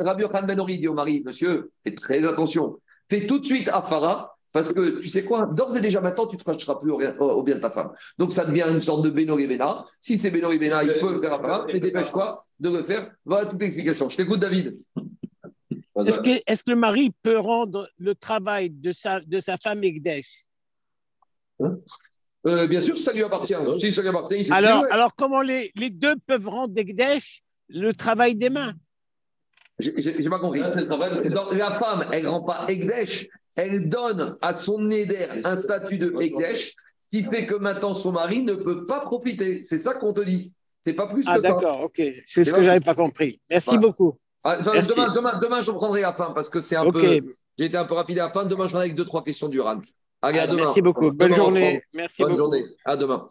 Rabbi Khan Ben dit au mari, monsieur, faites très attention, fais tout de suite Afara, parce que tu sais quoi, d'ores et déjà maintenant, tu ne te fâcheras plus au, bien de ta femme. Donc ça devient une sorte de Beno Rivena. Si c'est Beno Rivena, il peut le faire à femme, mais dépêche-toi de le faire. Voilà toute l'explication. Je t'écoute, David. Est-ce que, est que, le mari peut rendre le travail de sa, de sa femme Egdesh hein? Euh, Bien sûr, ça lui appartient. Si ça lui appartient il fait alors, alors, comment les, les, deux peuvent rendre Egdesh le travail des mains? J'ai pas compris. la femme, elle ne rend pas Egdesh, elle donne à son Neder un statut de Ekdesh qui fait que maintenant son mari ne peut pas profiter. C'est ça qu'on te dit. C'est pas plus ah, que ça. D'accord, ok. C'est ce que j'avais pas compris. Merci beaucoup. Ah, demain, demain, demain, je prendrai la fin parce que c'est un peu. J'ai été un peu rapide à la fin. Demain, je reviendrai avec deux, trois questions du RAN. Allez, à demain. Merci beaucoup. Bonne journée. Merci Bonne journée. À demain.